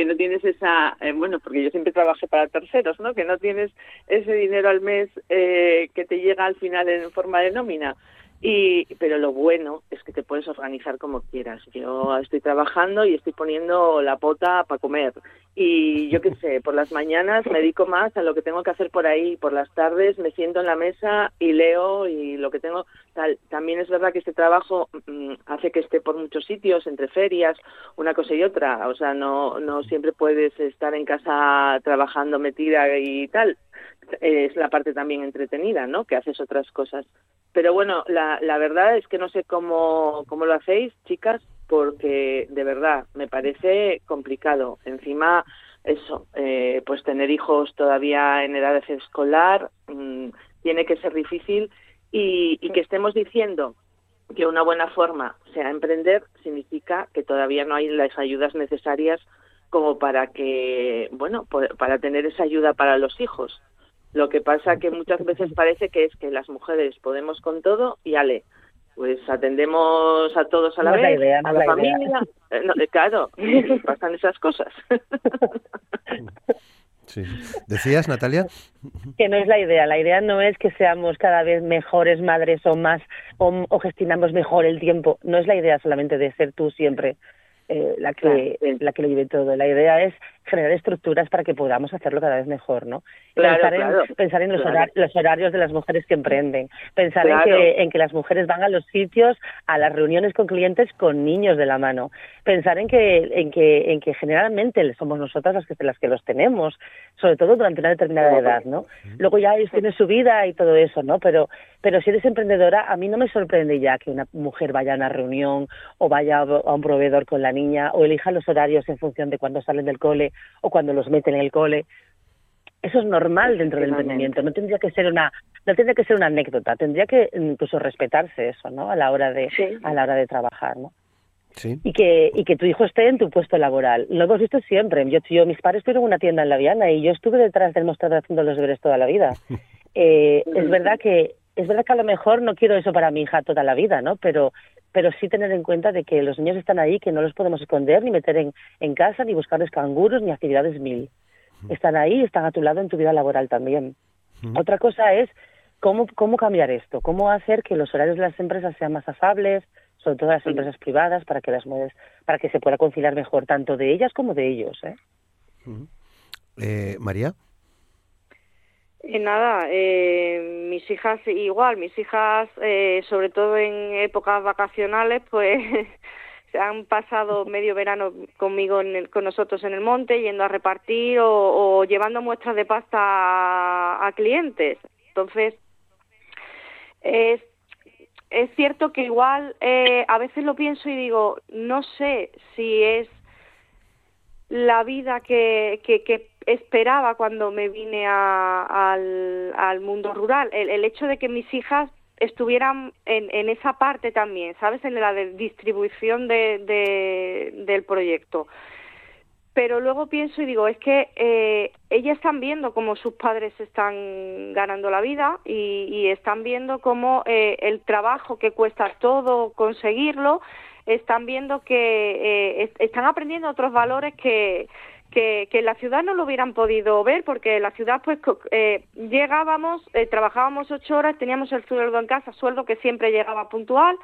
que no tienes esa, eh, bueno, porque yo siempre trabajé para terceros, ¿no? Que no tienes ese dinero al mes eh, que te llega al final en forma de nómina. Y, pero lo bueno es que te puedes organizar como quieras. Yo estoy trabajando y estoy poniendo la pota para comer. Y yo qué sé, por las mañanas me dedico más a lo que tengo que hacer por ahí. Por las tardes me siento en la mesa y leo y lo que tengo. Tal. También es verdad que este trabajo mm, hace que esté por muchos sitios, entre ferias, una cosa y otra. O sea, no, no siempre puedes estar en casa trabajando metida y tal. Es la parte también entretenida, ¿no? Que haces otras cosas pero bueno, la, la verdad es que no sé cómo, cómo lo hacéis, chicas, porque de verdad me parece complicado. Encima, eso, eh, pues tener hijos todavía en edad escolar mm, tiene que ser difícil y, y que estemos diciendo que una buena forma sea emprender significa que todavía no hay las ayudas necesarias como para que, bueno, para tener esa ayuda para los hijos. Lo que pasa que muchas veces parece que es que las mujeres podemos con todo y ale, pues atendemos a todos a la vez, a la, familia. Eh, eh, claro, [LAUGHS] pasan esas cosas. Sí. ¿Decías, Natalia? Que no es la idea. La idea no es que seamos cada vez mejores madres o más o gestionamos mejor el tiempo. No es la idea solamente de ser tú siempre eh, la que la que lo lleve todo. La idea es generar estructuras para que podamos hacerlo cada vez mejor, ¿no? Pensar, en, pensar en los, horarios, de las mujeres que emprenden, pensar en que, en que las mujeres van a los sitios, a las reuniones con clientes con niños de la mano, pensar en que, en que, en que generalmente somos nosotras las que, las que los tenemos, sobre todo durante una determinada edad, ¿no? Luego ya ellos tienen su vida y todo eso, ¿no? Pero, pero si eres emprendedora, a mí no me sorprende ya que una mujer vaya a una reunión o vaya a un proveedor con la niña o elija los horarios en función de cuándo salen del cole o cuando los meten en el cole. Eso es normal dentro del emprendimiento, no tendría que ser una no tendría que ser una anécdota, tendría que incluso respetarse eso, ¿no? A la hora de a la hora de trabajar, ¿no? Sí. Y que y que tu hijo esté en tu puesto laboral. Lo hemos visto siempre. Yo, yo mis padres tuvieron una tienda en La Viana y yo estuve detrás del mostrador haciendo los deberes toda la vida. [LAUGHS] Eh, es verdad que es verdad que a lo mejor no quiero eso para mi hija toda la vida, ¿no? Pero pero sí tener en cuenta de que los niños están ahí, que no los podemos esconder ni meter en, en casa, ni buscarles canguros, ni actividades mil. Están ahí, están a tu lado en tu vida laboral también. Otra cosa es cómo, cómo cambiar esto, cómo hacer que los horarios de las empresas sean más afables, sobre todo las empresas privadas, para que las mujeres, para que se pueda conciliar mejor tanto de ellas como de ellos. ¿eh? eh María. Eh, nada, eh, mis hijas igual, mis hijas, eh, sobre todo en épocas vacacionales, pues han pasado [LAUGHS] medio verano conmigo, con nosotros en el monte, yendo a repartir o, llevando muestras de pasta a, clientes. Entonces, es, es cierto que igual eh, a veces lo pienso y digo, no sé si es la vida que, que, que esperaba cuando me vine al, al, mundo rural. El, el, hecho de que mis hijas estuvieran en, en esa parte también, ¿sabes? En la de distribución de, de, del proyecto. Pero luego pienso y digo, es que eh, ellas están viendo cómo sus padres están ganando la vida y, y están viendo cómo eh, el trabajo que cuesta todo conseguirlo están viendo que eh, están aprendiendo otros valores que, que, que en la ciudad no lo hubieran podido ver porque en la ciudad pues eh, llegábamos, eh, trabajábamos ocho horas, teníamos el sueldo en casa, sueldo que siempre llegaba puntual,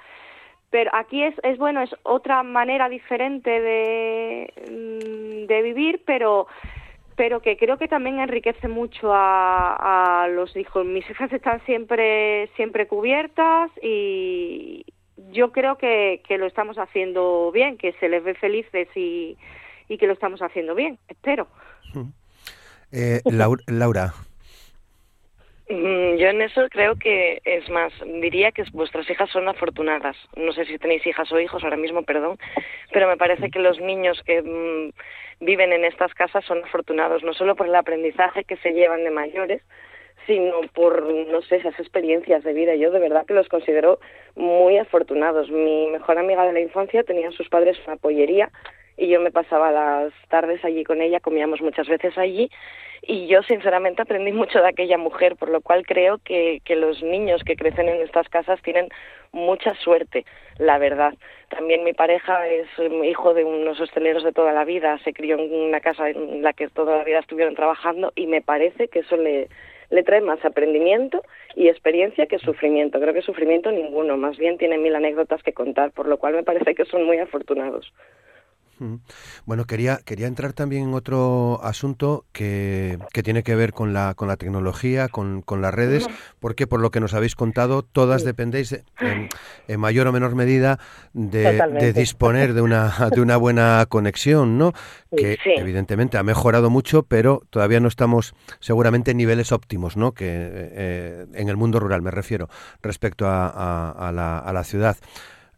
pero aquí es, es bueno, es otra manera diferente de, mm, de vivir, pero pero que creo que también enriquece mucho a, a los hijos. Mis hijas están siempre siempre cubiertas y, yo creo que, que lo estamos haciendo bien, que se les ve felices y, y que lo estamos haciendo bien, espero. Eh, Laura. Mm, yo en eso creo que es más, diría que vuestras hijas son afortunadas. No sé si tenéis hijas o hijos ahora mismo, perdón, pero me parece que los niños que mm, viven en estas casas son afortunados, no solo por el aprendizaje que se llevan de mayores, sino por, no sé, esas experiencias de vida. Yo de verdad que los considero muy afortunados. Mi mejor amiga de la infancia tenía sus padres una pollería y yo me pasaba las tardes allí con ella, comíamos muchas veces allí y yo sinceramente aprendí mucho de aquella mujer, por lo cual creo que, que los niños que crecen en estas casas tienen mucha suerte, la verdad. También mi pareja es hijo de unos hosteleros de toda la vida, se crió en una casa en la que toda la vida estuvieron trabajando y me parece que eso le, le trae más aprendimiento y experiencia que sufrimiento. Creo que sufrimiento ninguno, más bien tiene mil anécdotas que contar, por lo cual me parece que son muy afortunados. Bueno, quería, quería entrar también en otro asunto que, que tiene que ver con la, con la tecnología, con, con las redes, porque por lo que nos habéis contado, todas dependéis en, mayor o menor medida de, disponer de una, [LAUGHS] de una buena conexión, ¿no? Que evidentemente ha mejorado mucho, pero todavía no estamos seguramente en niveles óptimos, ¿no? Que eh, en el mundo rural me refiero, respecto a, a, la, a la ciudad.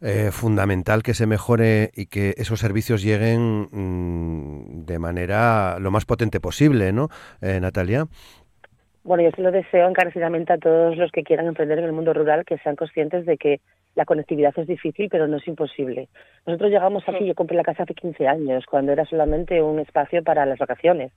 Eh, fundamental que se mejore y que esos servicios lleguen mm, de manera lo más potente posible, ¿no, eh, Natalia? Bueno, yo se lo deseo encarecidamente a todos los que quieran emprender en el mundo rural que sean conscientes de que la conectividad es difícil, pero no es imposible. Nosotros llegamos aquí, yo compré la casa hace 15 años, cuando era solamente un espacio para las vacaciones.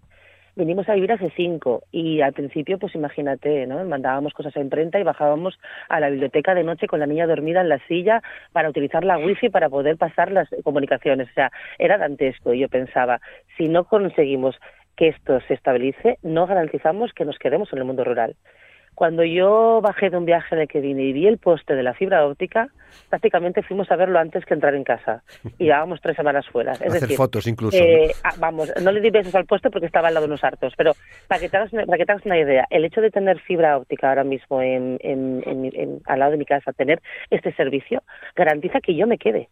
Vinimos a vivir hace cinco y al principio, pues imagínate, ¿no? Mandábamos cosas a imprenta y bajábamos a la biblioteca de noche con la niña dormida en la silla para utilizar la wifi para poder pasar las comunicaciones. O sea, era dantesco y yo pensaba, si no conseguimos que esto se estabilice, no garantizamos que nos quedemos en el mundo rural. Cuando yo bajé de un viaje de que vine y vi el poste de la fibra óptica, prácticamente fuimos a verlo antes que entrar en casa. Y llevábamos tres semanas fuera. Es Hacer decir, fotos incluso. Eh, ah, vamos, no le di besos al poste porque estaba al lado de unos hartos, pero para que te hagas, para que te hagas una idea, el hecho de tener fibra óptica ahora mismo en, en, en, al lado de mi casa, tener este servicio, garantiza que yo me quede,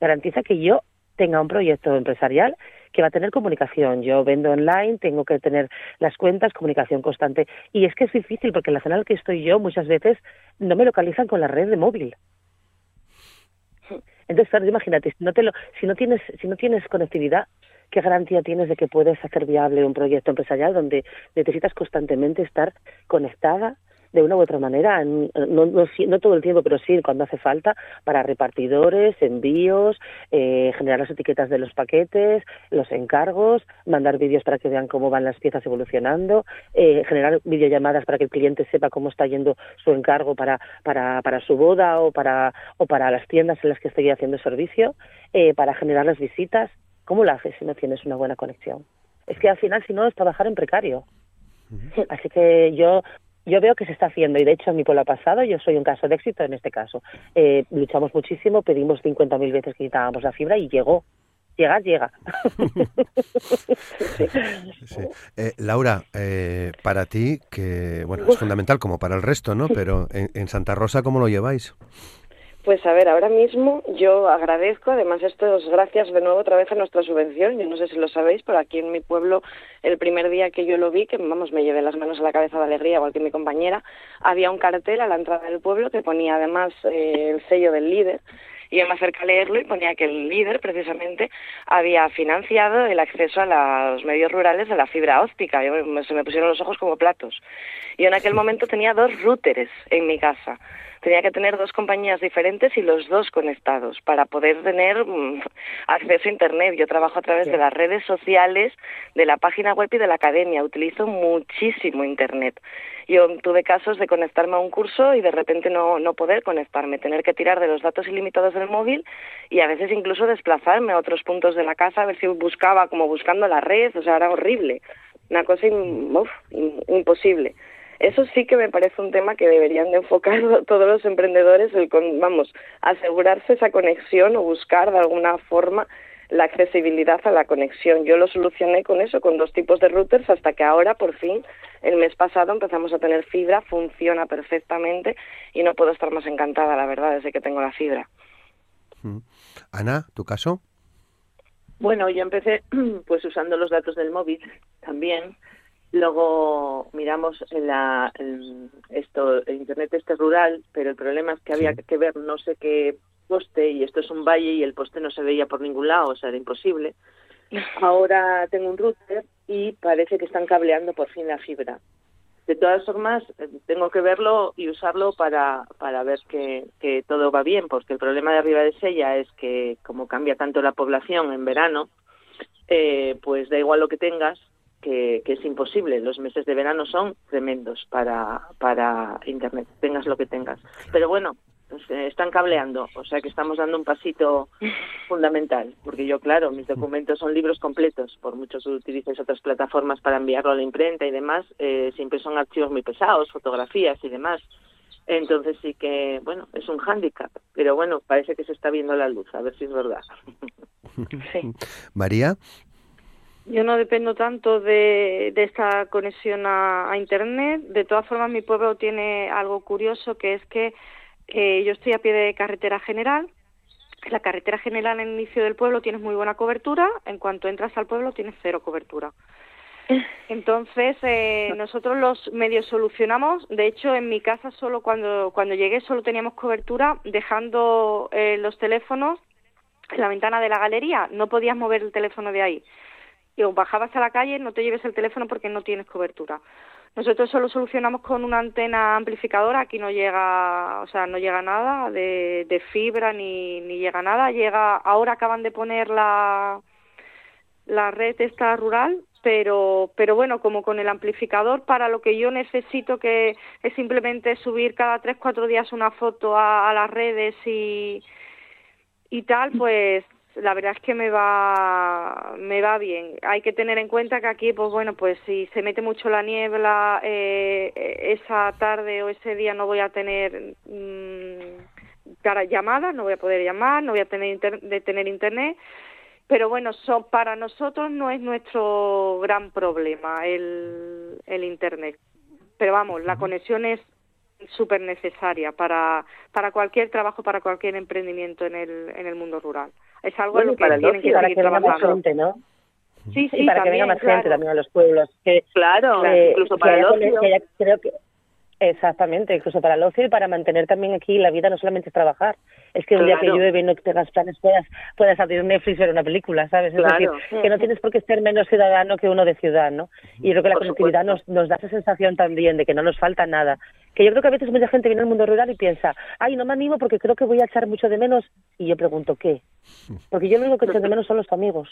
garantiza que yo tenga un proyecto empresarial que va a tener comunicación. Yo vendo online, tengo que tener las cuentas, comunicación constante. Y es que es difícil porque en la zona en la que estoy yo muchas veces no me localizan con la red de móvil. Entonces, imagínate, si no, te lo, si, no tienes, si no tienes conectividad, ¿qué garantía tienes de que puedes hacer viable un proyecto empresarial donde necesitas constantemente estar conectada de una u otra manera, no, no, no, todo el tiempo, pero sí cuando hace falta, para repartidores, envíos, eh, generar las etiquetas de los paquetes, los encargos, mandar vídeos para que vean cómo van las piezas evolucionando, eh, generar videollamadas para que el cliente sepa cómo está yendo su encargo para, para, para su boda o para, o para las tiendas en las que estoy haciendo servicio, eh, para generar las visitas. ¿Cómo lo haces si no tienes una buena conexión? Es que al final, si no, es trabajar en precario. [LAUGHS] Así que yo yo veo que se está haciendo y de hecho en mi pueblo pasado yo soy un caso de éxito en este caso. Eh, luchamos muchísimo, pedimos 50.000 veces que quitábamos la fibra y llegó. Llegar, llega. [LAUGHS] Eh, Laura, eh, para ti, que bueno, es fundamental como para el resto, ¿no? Pero en, en Santa Rosa, ¿cómo lo lleváis? Pues a ver, ahora mismo yo agradezco, además esto es gracias de nuevo otra vez a nuestra subvención, yo no sé si lo sabéis, pero aquí en mi pueblo el primer día que yo lo vi, que vamos, me llevé las manos a la cabeza de alegría, igual que mi compañera, había un cartel a la entrada del pueblo que ponía además eh, el sello del líder, y yo me acerqué a leerlo y ponía que el líder precisamente había financiado el acceso a los medios rurales de la fibra óptica. Yo, se me pusieron los ojos como platos. Y en aquel momento tenía dos routers en mi casa tenía que tener dos compañías diferentes y los dos conectados para poder tener mm, acceso a Internet. Yo trabajo a través de las redes sociales, de la página web y de la academia. Utilizo muchísimo Internet. Yo tuve casos de conectarme a un curso y de repente no, no poder conectarme, tener que tirar de los datos ilimitados del móvil y a veces incluso desplazarme a otros puntos de la casa a ver si buscaba como buscando la red, o sea, era horrible, una cosa imposible. Eso sí que me parece un tema que deberían de enfocar [LAUGHS] todos los emprendedores, el vamos, asegurarse esa conexión o buscar de alguna forma la accesibilidad a la conexión. Yo lo solucioné con eso, con dos tipos de routers, hasta que ahora, por fin, el mes pasado empezamos a tener fibra, funciona perfectamente y no puedo estar más encantada, la verdad, desde que tengo la fibra. Mm. Ana, ¿tu caso? Bueno, yo empecé [CLEARS THROAT] pues usando los datos del móvil también Luego miramos en la, esto, el Internet este rural, pero el problema es que había que ver no sé qué poste y esto es un valle y el poste no se veía por ningún lado, o sea, era imposible. [LAUGHS] Ahora tengo un router y parece que están cableando por fin la fibra. De todas formas, eh, tengo que verlo y usarlo para, para ver que, que todo va bien, porque el problema de arriba de Sella es que como cambia tanto la población en verano, eh, pues da igual lo que tengas, que, es imposible. Los meses de verano son tremendos para, para Internet, tengas lo que tengas. Pero bueno, están cableando, o sea que estamos dando un pasito fundamental, porque yo, claro, mis documentos son libros completos, por mucho que utilices otras plataformas para enviarlo a la imprenta y demás, eh, siempre son archivos muy pesados, fotografías y demás. Entonces sí que, bueno, es un hándicap, pero bueno, parece que se está viendo la luz, a ver si es verdad. [LAUGHS] sí. María, yo no dependo tanto de, de esta conexión a, Internet. De todas formas, mi pueblo tiene algo curioso, que es que eh, yo estoy a pie de carretera general. La carretera general en el inicio del pueblo tienes muy buena cobertura. En cuanto entras al pueblo tienes cero cobertura. [LAUGHS] Entonces, eh, nosotros los medios solucionamos. De hecho, en mi casa solo cuando, cuando llegué solo teníamos cobertura dejando eh, los teléfonos en la ventana de la galería. No podías mover el teléfono de ahí y o bajabas a la calle, no te lleves el teléfono porque no tienes cobertura. Nosotros solo solucionamos con una antena amplificadora, aquí no llega, o sea, no llega nada de, fibra ni, ni llega nada, llega, ahora acaban de poner la, la red esta rural, pero, pero bueno, como con el amplificador, para lo que yo necesito que es simplemente subir cada tres, cuatro días una foto a, a las redes y, y tal, pues la verdad es que me va me va bien. Hay que tener en cuenta que aquí pues bueno pues si se mete mucho la niebla eh, esa tarde o ese día no voy a tener mm, llamadas no voy a poder llamar no voy a tener de tener internet. Pero bueno son para nosotros no es nuestro gran problema el el internet. Pero vamos la conexión es súper necesaria para, para cualquier trabajo, para cualquier emprendimiento en el, en el mundo rural. Es algo en lo que tienen que para que venga más gente, ¿no? Sí, sí, y para que venga más gente también a los pueblos. Que, claro, incluso para el ocio. creo que, exactamente, incluso para el ocio y para mantener también aquí la vida no solamente es trabajar, es que un día que llueve y no tengas planes puedas, puedas abrir Netflix y ver una película, ¿sabes? Es decir, que no tienes por qué ser menos ciudadano que uno de ciudad, ¿no? Y creo que la conectividad nos, nos da esa sensación también de que no nos falta nada, que yo creo que a veces mucha gente viene al mundo rural y piensa, ay, no me animo porque creo que voy a echar mucho de menos. Y yo pregunto, ¿qué? Porque yo lo único que echo de menos son los amigos,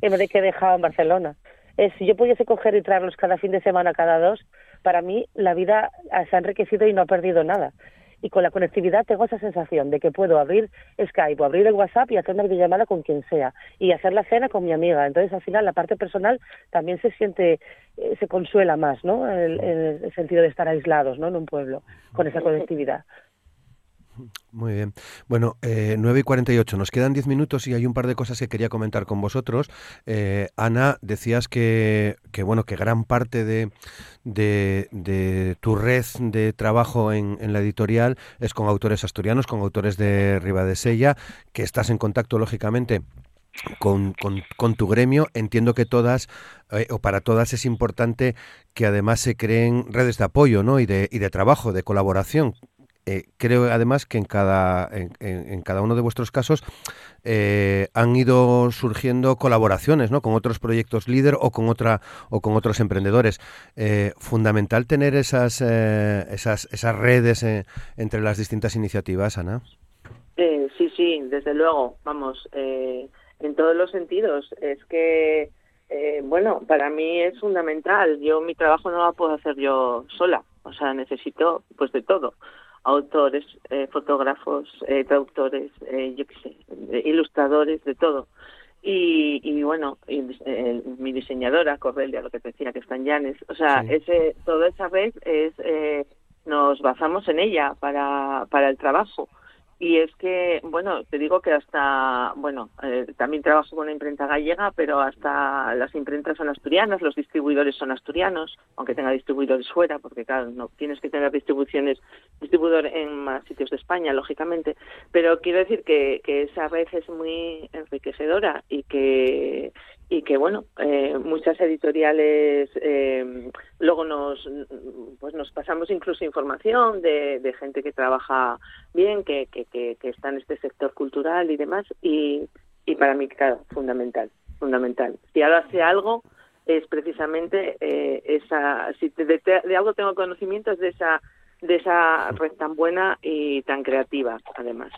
en vez de que he dejado en Barcelona. Es, si yo pudiese coger y traerlos cada fin de semana, cada dos, para mí la vida se ha enriquecido y no ha perdido nada y con la conectividad tengo esa sensación de que puedo abrir Skype o abrir el WhatsApp y hacer una videollamada con quien sea y hacer la cena con mi amiga. Entonces, al final, la parte personal también se siente, eh, se consuela más, ¿no? En el, el, sentido de estar aislados, ¿no? En un pueblo, con esa conectividad. Muy bien. Bueno, eh, 9 y 48. Nos quedan 10 minutos y hay un par de cosas que quería comentar con vosotros. Eh, Ana, decías que, que, bueno, que gran parte de, de, tu red de trabajo en, la editorial es con autores asturianos, con autores de Sella, que estás en contacto, lógicamente, con, con, con, tu gremio. Entiendo que todas, eh, o para todas, es importante que además se creen redes de apoyo ¿no? y, de, y de trabajo, de colaboración. Eh, creo además que en cada, en, cada uno de vuestros casos eh, han ido surgiendo colaboraciones ¿no? con otros proyectos líder o con otra o con otros emprendedores. Eh, fundamental tener esas, eh, esas, esas redes eh, entre las distintas iniciativas, Ana. sí, sí, desde luego, vamos, en todos los sentidos. Es que, bueno, para mí es fundamental. Yo mi trabajo no lo puedo hacer yo sola. O sea, necesito pues de todo autores, eh, fotógrafos, eh, traductores, eh, yo qué sé, ilustradores, de todo. Y, y bueno, y, eh, mi diseñadora, Cordelia, lo que te decía, que está en Llanes, o sea, sí. ese, toda esa red es, eh, nos basamos en ella para, para el trabajo. Y es que, bueno, te digo que hasta, bueno, eh, también trabajo con una imprenta gallega, pero hasta las imprentas son asturianas, los distribuidores son asturianos, aunque tenga distribuidores fuera, porque claro, no tienes que tener distribuciones, distribuidor en más sitios de España, lógicamente. Pero quiero decir que, que esa red es muy enriquecedora y que, y que bueno eh, muchas editoriales eh, luego nos pues nos pasamos incluso información de, de gente que trabaja bien que, que, que, está en este sector cultural y demás y, y para mí claro fundamental fundamental. Si ahora hace algo es precisamente eh, esa si de, de, de, algo tengo conocimiento es de esa de esa red tan buena y tan creativa además.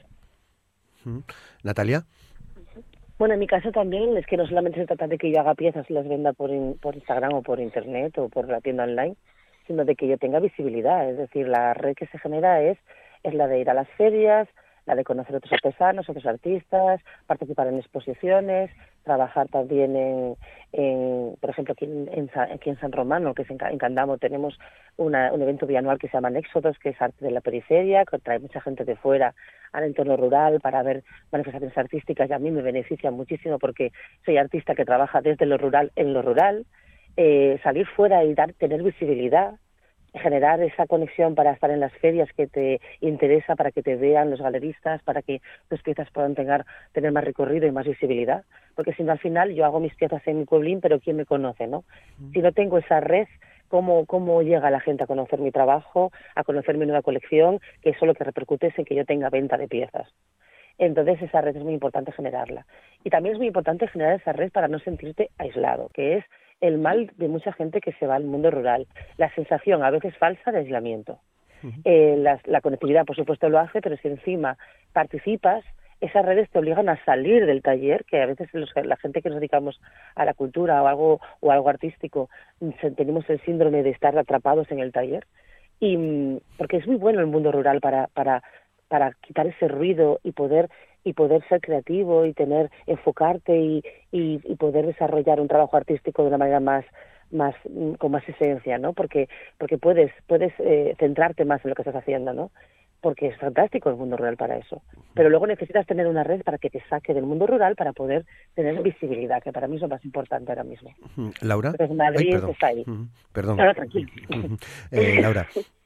Natalia bueno, en mi caso también es que no solamente se trata de que yo haga piezas y las venda por, in, por Instagram o por Internet o por la tienda online, sino de que yo tenga visibilidad. Es decir, la red que se genera es, es la de ir a las ferias, la de conocer otros artesanos, otros artistas, participar en exposiciones, trabajar también en, en por ejemplo, aquí en, en, aquí en San Romano, que es en, Candamo, tenemos una, un evento bianual que se llama Éxodos, que es arte de la periferia, que trae mucha gente de fuera al entorno rural para ver manifestaciones artísticas y a mí me beneficia muchísimo porque soy artista que trabaja desde lo rural en lo rural, eh, salir fuera y dar, tener visibilidad, generar esa conexión para estar en las ferias que te interesa, para que te vean los galeristas, para que tus piezas puedan tener, tener más recorrido y más visibilidad. Porque si no, al final yo hago mis piezas en mi pueblín, pero ¿quién me conoce? no? Mm. Si no tengo esa red, ¿cómo, ¿cómo llega la gente a conocer mi trabajo, a conocer mi nueva colección? Que eso lo que repercute es en que yo tenga venta de piezas. Entonces esa red es muy importante generarla. Y también es muy importante generar esa red para no sentirte aislado, que es el mal de mucha gente que se va al mundo rural, la sensación a veces falsa de aislamiento. Eh, la, conectividad, por supuesto, lo hace, pero si encima participas, esas redes te obligan a salir del taller, que a veces la gente que nos dedicamos a la cultura o algo, o algo artístico tenemos el síndrome de estar atrapados en el taller. Y mm, porque es muy bueno el mundo rural para, para, para quitar ese ruido y poder y poder ser creativo y tener enfocarte y, y, poder desarrollar un trabajo artístico de una manera más más mm, con más esencia no porque porque puedes puedes eh, centrarte más en lo que estás haciendo no porque es fantástico el mundo rural para eso. Pero luego necesitas tener una red para que te saque del mundo rural para poder tener visibilidad que para mí es lo más importante ahora mismo. Laura. Madrid está ahí. Perdón. Tranquilo eh, Laura [LAUGHS]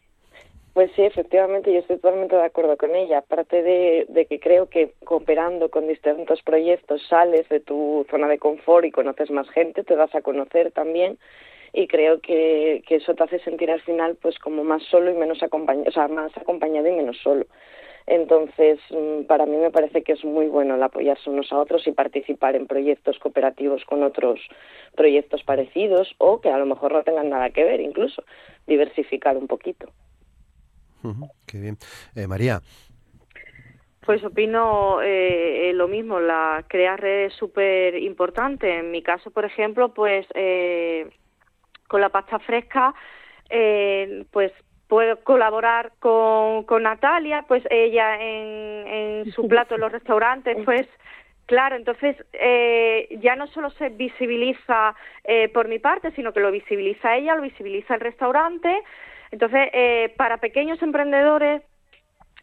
Pues sí, efectivamente, yo estoy totalmente de acuerdo con ella. Aparte de, que creo que cooperando con distintos proyectos sales de tu zona de confort y conoces más gente, te das a conocer también y creo que, que eso te hace sentir al final pues como más solo y menos acompañado, o sea, más acompañado y menos solo. Entonces, mm, para mí me parece que es muy bueno el apoyarse unos a otros y participar en proyectos cooperativos con otros proyectos parecidos o que a lo mejor no tengan nada que ver, incluso diversificar un poquito qué bien. Eh, María. Pues opino eh, lo mismo, la crear redes súper importante. En mi caso, por ejemplo, pues eh, con la pasta fresca, eh, pues puedo colaborar con, con Natalia, pues ella en, en su [LAUGHS] plato en los restaurantes, pues Claro, entonces eh, ya no solo se visibiliza eh, por mi parte, sino que lo visibiliza ella, lo visibiliza el restaurante, entonces, eh, para pequeños emprendedores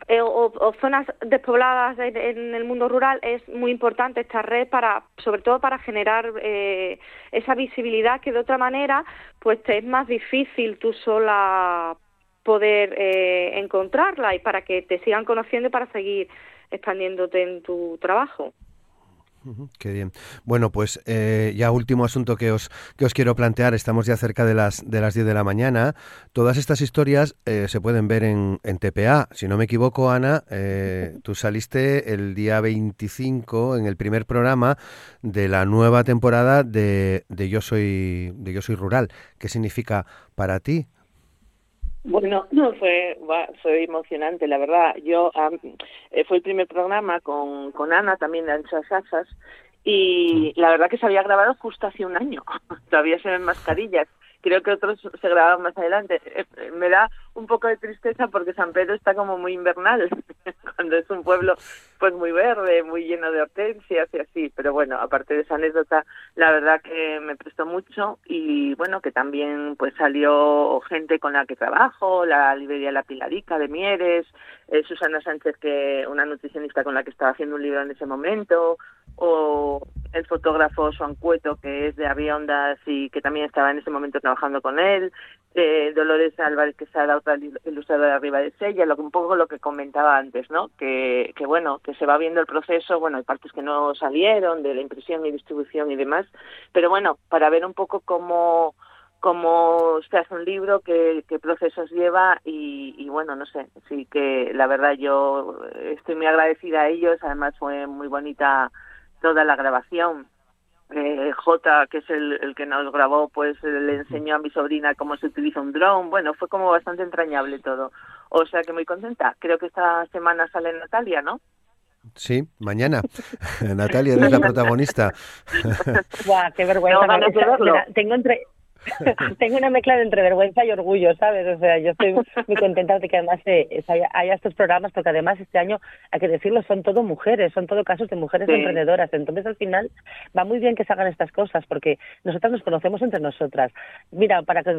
eh, o, zonas despobladas en, el mundo rural es muy importante esta red para, sobre todo para generar eh, esa visibilidad que de otra manera, pues te es más difícil tú sola poder encontrarla y para que te sigan conociendo y para seguir expandiéndote en tu trabajo qué bien. Bueno, pues eh, ya último asunto que os, que os quiero plantear. Estamos ya cerca de las, de las 10 de la mañana. Todas estas historias eh, se pueden ver en, en, TPA. Si no me equivoco, Ana, eh, [LAUGHS] tú saliste el día 25 en el primer programa de la nueva temporada de, de Yo Soy de Yo Soy Rural. ¿Qué significa para ti? Bueno, [LAUGHS] no fue fue emocionante, la verdad. Yo eh, fue el primer programa con, con Ana también de Anchas Asas y la verdad que se había grabado justo hace un año. [LAUGHS] Todavía se ven mascarillas creo que otros se grababan más adelante. Eh, me da un poco de tristeza porque San Pedro está como muy invernal, [LAUGHS] cuando es un pueblo pues muy verde, muy lleno de hortensias y así. Pero bueno, aparte de esa anécdota, la verdad que me prestó mucho y bueno, que también pues salió gente con la que trabajo, la librería La Pilarica de Mieres, eh, Susana Sánchez, que una nutricionista con la que estaba haciendo un libro en ese momento, o el fotógrafo Juan Cueto, que es de Aviondas y que también estaba en ese momento trabajando con él, eh, Dolores Álvarez, que es la otra ilustradora de arriba de Sella, lo un poco lo que comentaba antes, ¿no? Que, que bueno, que se va viendo el proceso, bueno, hay partes que no salieron de la impresión y distribución y demás, pero bueno, para ver un poco cómo cómo se hace un libro, qué, qué procesos lleva y, y, bueno, no sé, sí que la verdad yo estoy muy agradecida a ellos, además fue muy bonita toda la grabación. Eh, J, que es el, el, que nos grabó, pues eh, le enseñó a mi sobrina cómo se utiliza un drone. Bueno, fue como bastante entrañable todo. O sea que muy contenta. Creo que esta semana sale Natalia, ¿no? Sí, mañana. [LAUGHS] Natalia, eres la protagonista. [LAUGHS] Guau, qué vergüenza. tengo entre, [LAUGHS] Tengo una mezcla de entre vergüenza y orgullo, ¿sabes? O sea, yo estoy muy contenta de que además eh, haya, estos programas, porque además este año, hay que decirlo, son todo mujeres, son todo casos de mujeres emprendedoras. Entonces, al final, va muy bien que se hagan estas cosas, porque nosotras nos conocemos entre nosotras. Mira, para, que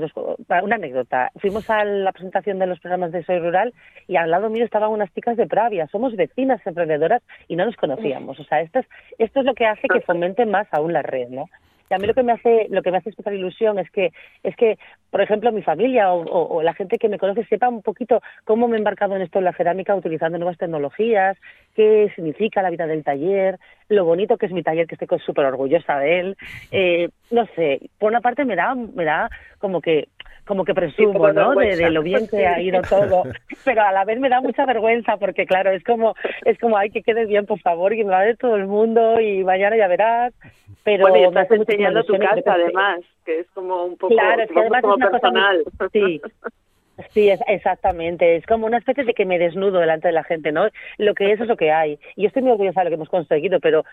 para una anécdota, fuimos a la presentación de los programas de Soy Rural y al lado mío estaban unas chicas de Pravia. Somos vecinas emprendedoras y no nos conocíamos. O sea, esto es, esto es lo que hace que fomente más aún la red, ¿no? A mí lo que me hace, lo que me hace especial ilusión es que, es que, por ejemplo, mi familia o, la gente que me conoce sepa un poquito cómo me he embarcado en esto en la cerámica utilizando nuevas tecnologías, qué significa la vida del taller, lo bonito que es mi taller, que estoy súper orgullosa de él. [LAUGHS] Eh, no sé, por una parte me da, me da como que como que presumo, ¿no? De, lo bien que ha ido todo, pero a la vez me da mucha vergüenza porque claro, es como es como ay que quedes bien, por favor, que me va de todo el mundo y mañana ya verás. Pero bueno, y estás enseñando tu casa además, que es como un poco, claro, es que además como es una personal. Cosa sí. [LAUGHS] Sí, es, exactamente. Es como una especie de que me desnudo delante de la gente, ¿no? Lo que es es lo que hay. Y yo estoy muy orgullosa de lo que hemos conseguido, pero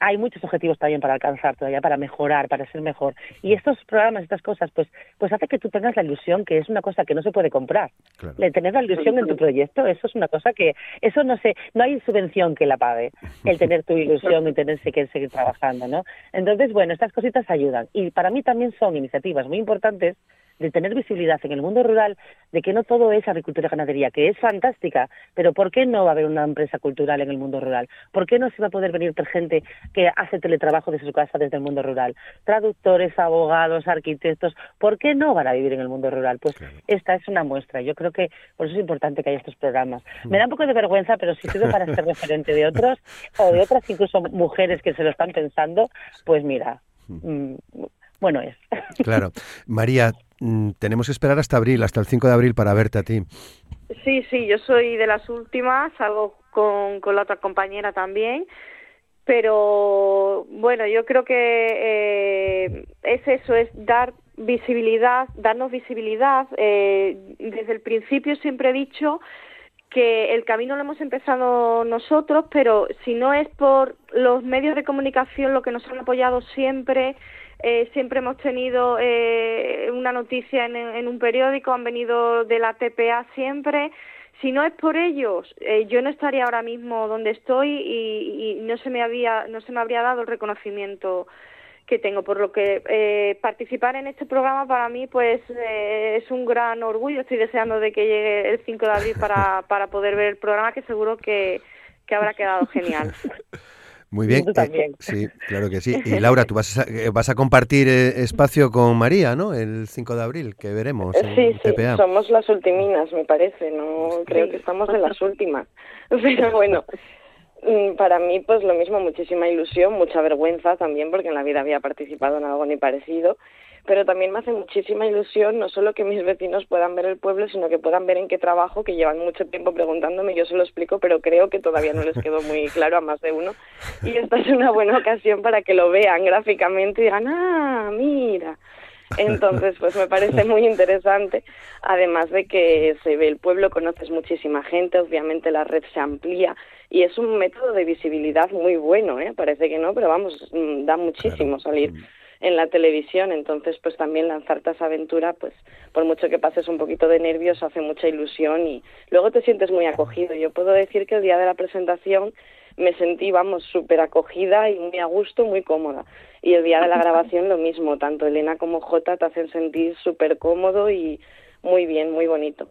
hay muchos objetivos también para alcanzar todavía, para mejorar, para ser mejor. Y estos programas, estas cosas, pues, pues hace que tú tengas la ilusión, que es una cosa que no se puede comprar. Claro. Le tener la ilusión en tu proyecto, eso es una cosa que, eso no sé, no hay subvención que la pague, el tener tu ilusión y tenerse que seguir trabajando, ¿no? Entonces, bueno, estas cositas ayudan. Y para mí también son iniciativas muy importantes de tener visibilidad en el mundo rural de que no todo es agricultura y ganadería, que es fantástica, pero ¿por qué no va a haber una empresa cultural en el mundo rural? ¿Por qué no se va a poder venir gente que hace teletrabajo desde su casa desde el mundo rural? Traductores, abogados, arquitectos, ¿por qué no van a vivir en el mundo rural? Pues claro. esta es una muestra. Yo creo que por eso es importante que haya estos programas. Me da un poco de vergüenza, pero si sirve para ser referente de otros [LAUGHS] o de otras incluso mujeres que se lo están pensando, pues mira, mmm, bueno es. Claro. María, mm, tenemos que esperar hasta abril, hasta el 5 de abril para verte a ti. Sí, sí, yo soy de las últimas, salgo con, con la otra compañera también, pero bueno, yo creo que eh, es eso, es dar visibilidad, darnos visibilidad. Eh, desde el principio siempre he dicho que el camino lo hemos empezado nosotros, pero si no es por los medios de comunicación lo que nos han apoyado siempre, eh, siempre hemos tenido eh, una noticia en, en, un periódico, han venido de la TPA siempre. Si no es por ellos, eh, yo no estaría ahora mismo donde estoy y, y, no se me había, no se me habría dado el reconocimiento que tengo, por lo que eh, participar en este programa para mí pues eh, es un gran orgullo. Estoy deseando de que llegue el 5 de abril para, [LAUGHS] para poder ver el programa que seguro que, que habrá quedado genial. [LAUGHS] Muy bien, eh, sí, claro que sí. [LAUGHS] Y Laura, tú vas a, vas a compartir eh, espacio con María, ¿no? El 5 de abril, que veremos. En sí, sí, TPA. somos las ultiminas, me parece. No creo que estamos de las últimas. [LAUGHS] Pero bueno, mm, para mí, pues lo mismo, muchísima ilusión, mucha vergüenza también, porque en la vida había participado en algo ni parecido pero también me hace muchísima ilusión no solo que mis vecinos puedan ver el pueblo, sino que puedan ver en qué trabajo, que llevan mucho tiempo preguntándome, yo se lo explico, pero creo que todavía no les quedó muy claro a más de uno. Y esta es una buena ocasión para que lo vean gráficamente y digan, ah, mira. Entonces, pues me parece muy interesante, además de que se ve el pueblo, conoces muchísima gente, obviamente la red se amplía y es un método de visibilidad muy bueno, ¿eh? Parece que no, pero vamos, mm, da muchísimo salir en la televisión, entonces pues también lanzarte a esa aventura, pues por mucho que pases un poquito de nervios, hace mucha ilusión y luego te sientes muy acogido. Yo puedo decir que el día de la presentación me sentí, vamos, súper acogida y muy a gusto, muy cómoda. Y el día de la [LAUGHS] grabación lo mismo, tanto Elena como Jota te hacen sentir súper cómodo y muy bien, muy bonito.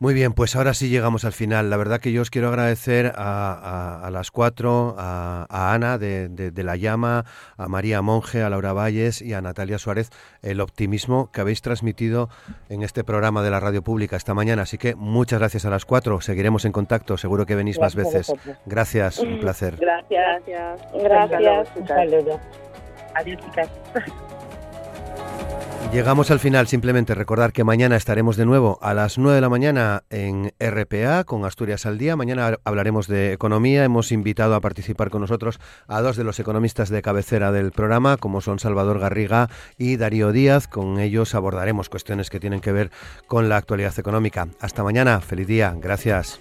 Muy bien, pues ahora sí llegamos al final. La verdad que yo os quiero agradecer a, a, a las cuatro, a, a Ana de, de, de, La Llama, a María Monge, a Laura Valles y a Natalia Suárez el optimismo que habéis transmitido en este programa de la radio pública esta mañana. Así que muchas gracias a las cuatro. Seguiremos en contacto. Seguro que venís gracias más veces. Gracias, un placer. Gracias. Gracias. Gracias. Un saludo. Adiós, chicas. Llegamos al final, simplemente recordar que mañana estaremos de nuevo a las 9 de la mañana en RPA con Asturias al Día. Mañana hablaremos de economía. Hemos invitado a participar con nosotros a dos de los economistas de cabecera del programa, como son Salvador Garriga y Darío Díaz. Con ellos abordaremos cuestiones que tienen que ver con la actualidad económica. Hasta mañana, feliz día, gracias.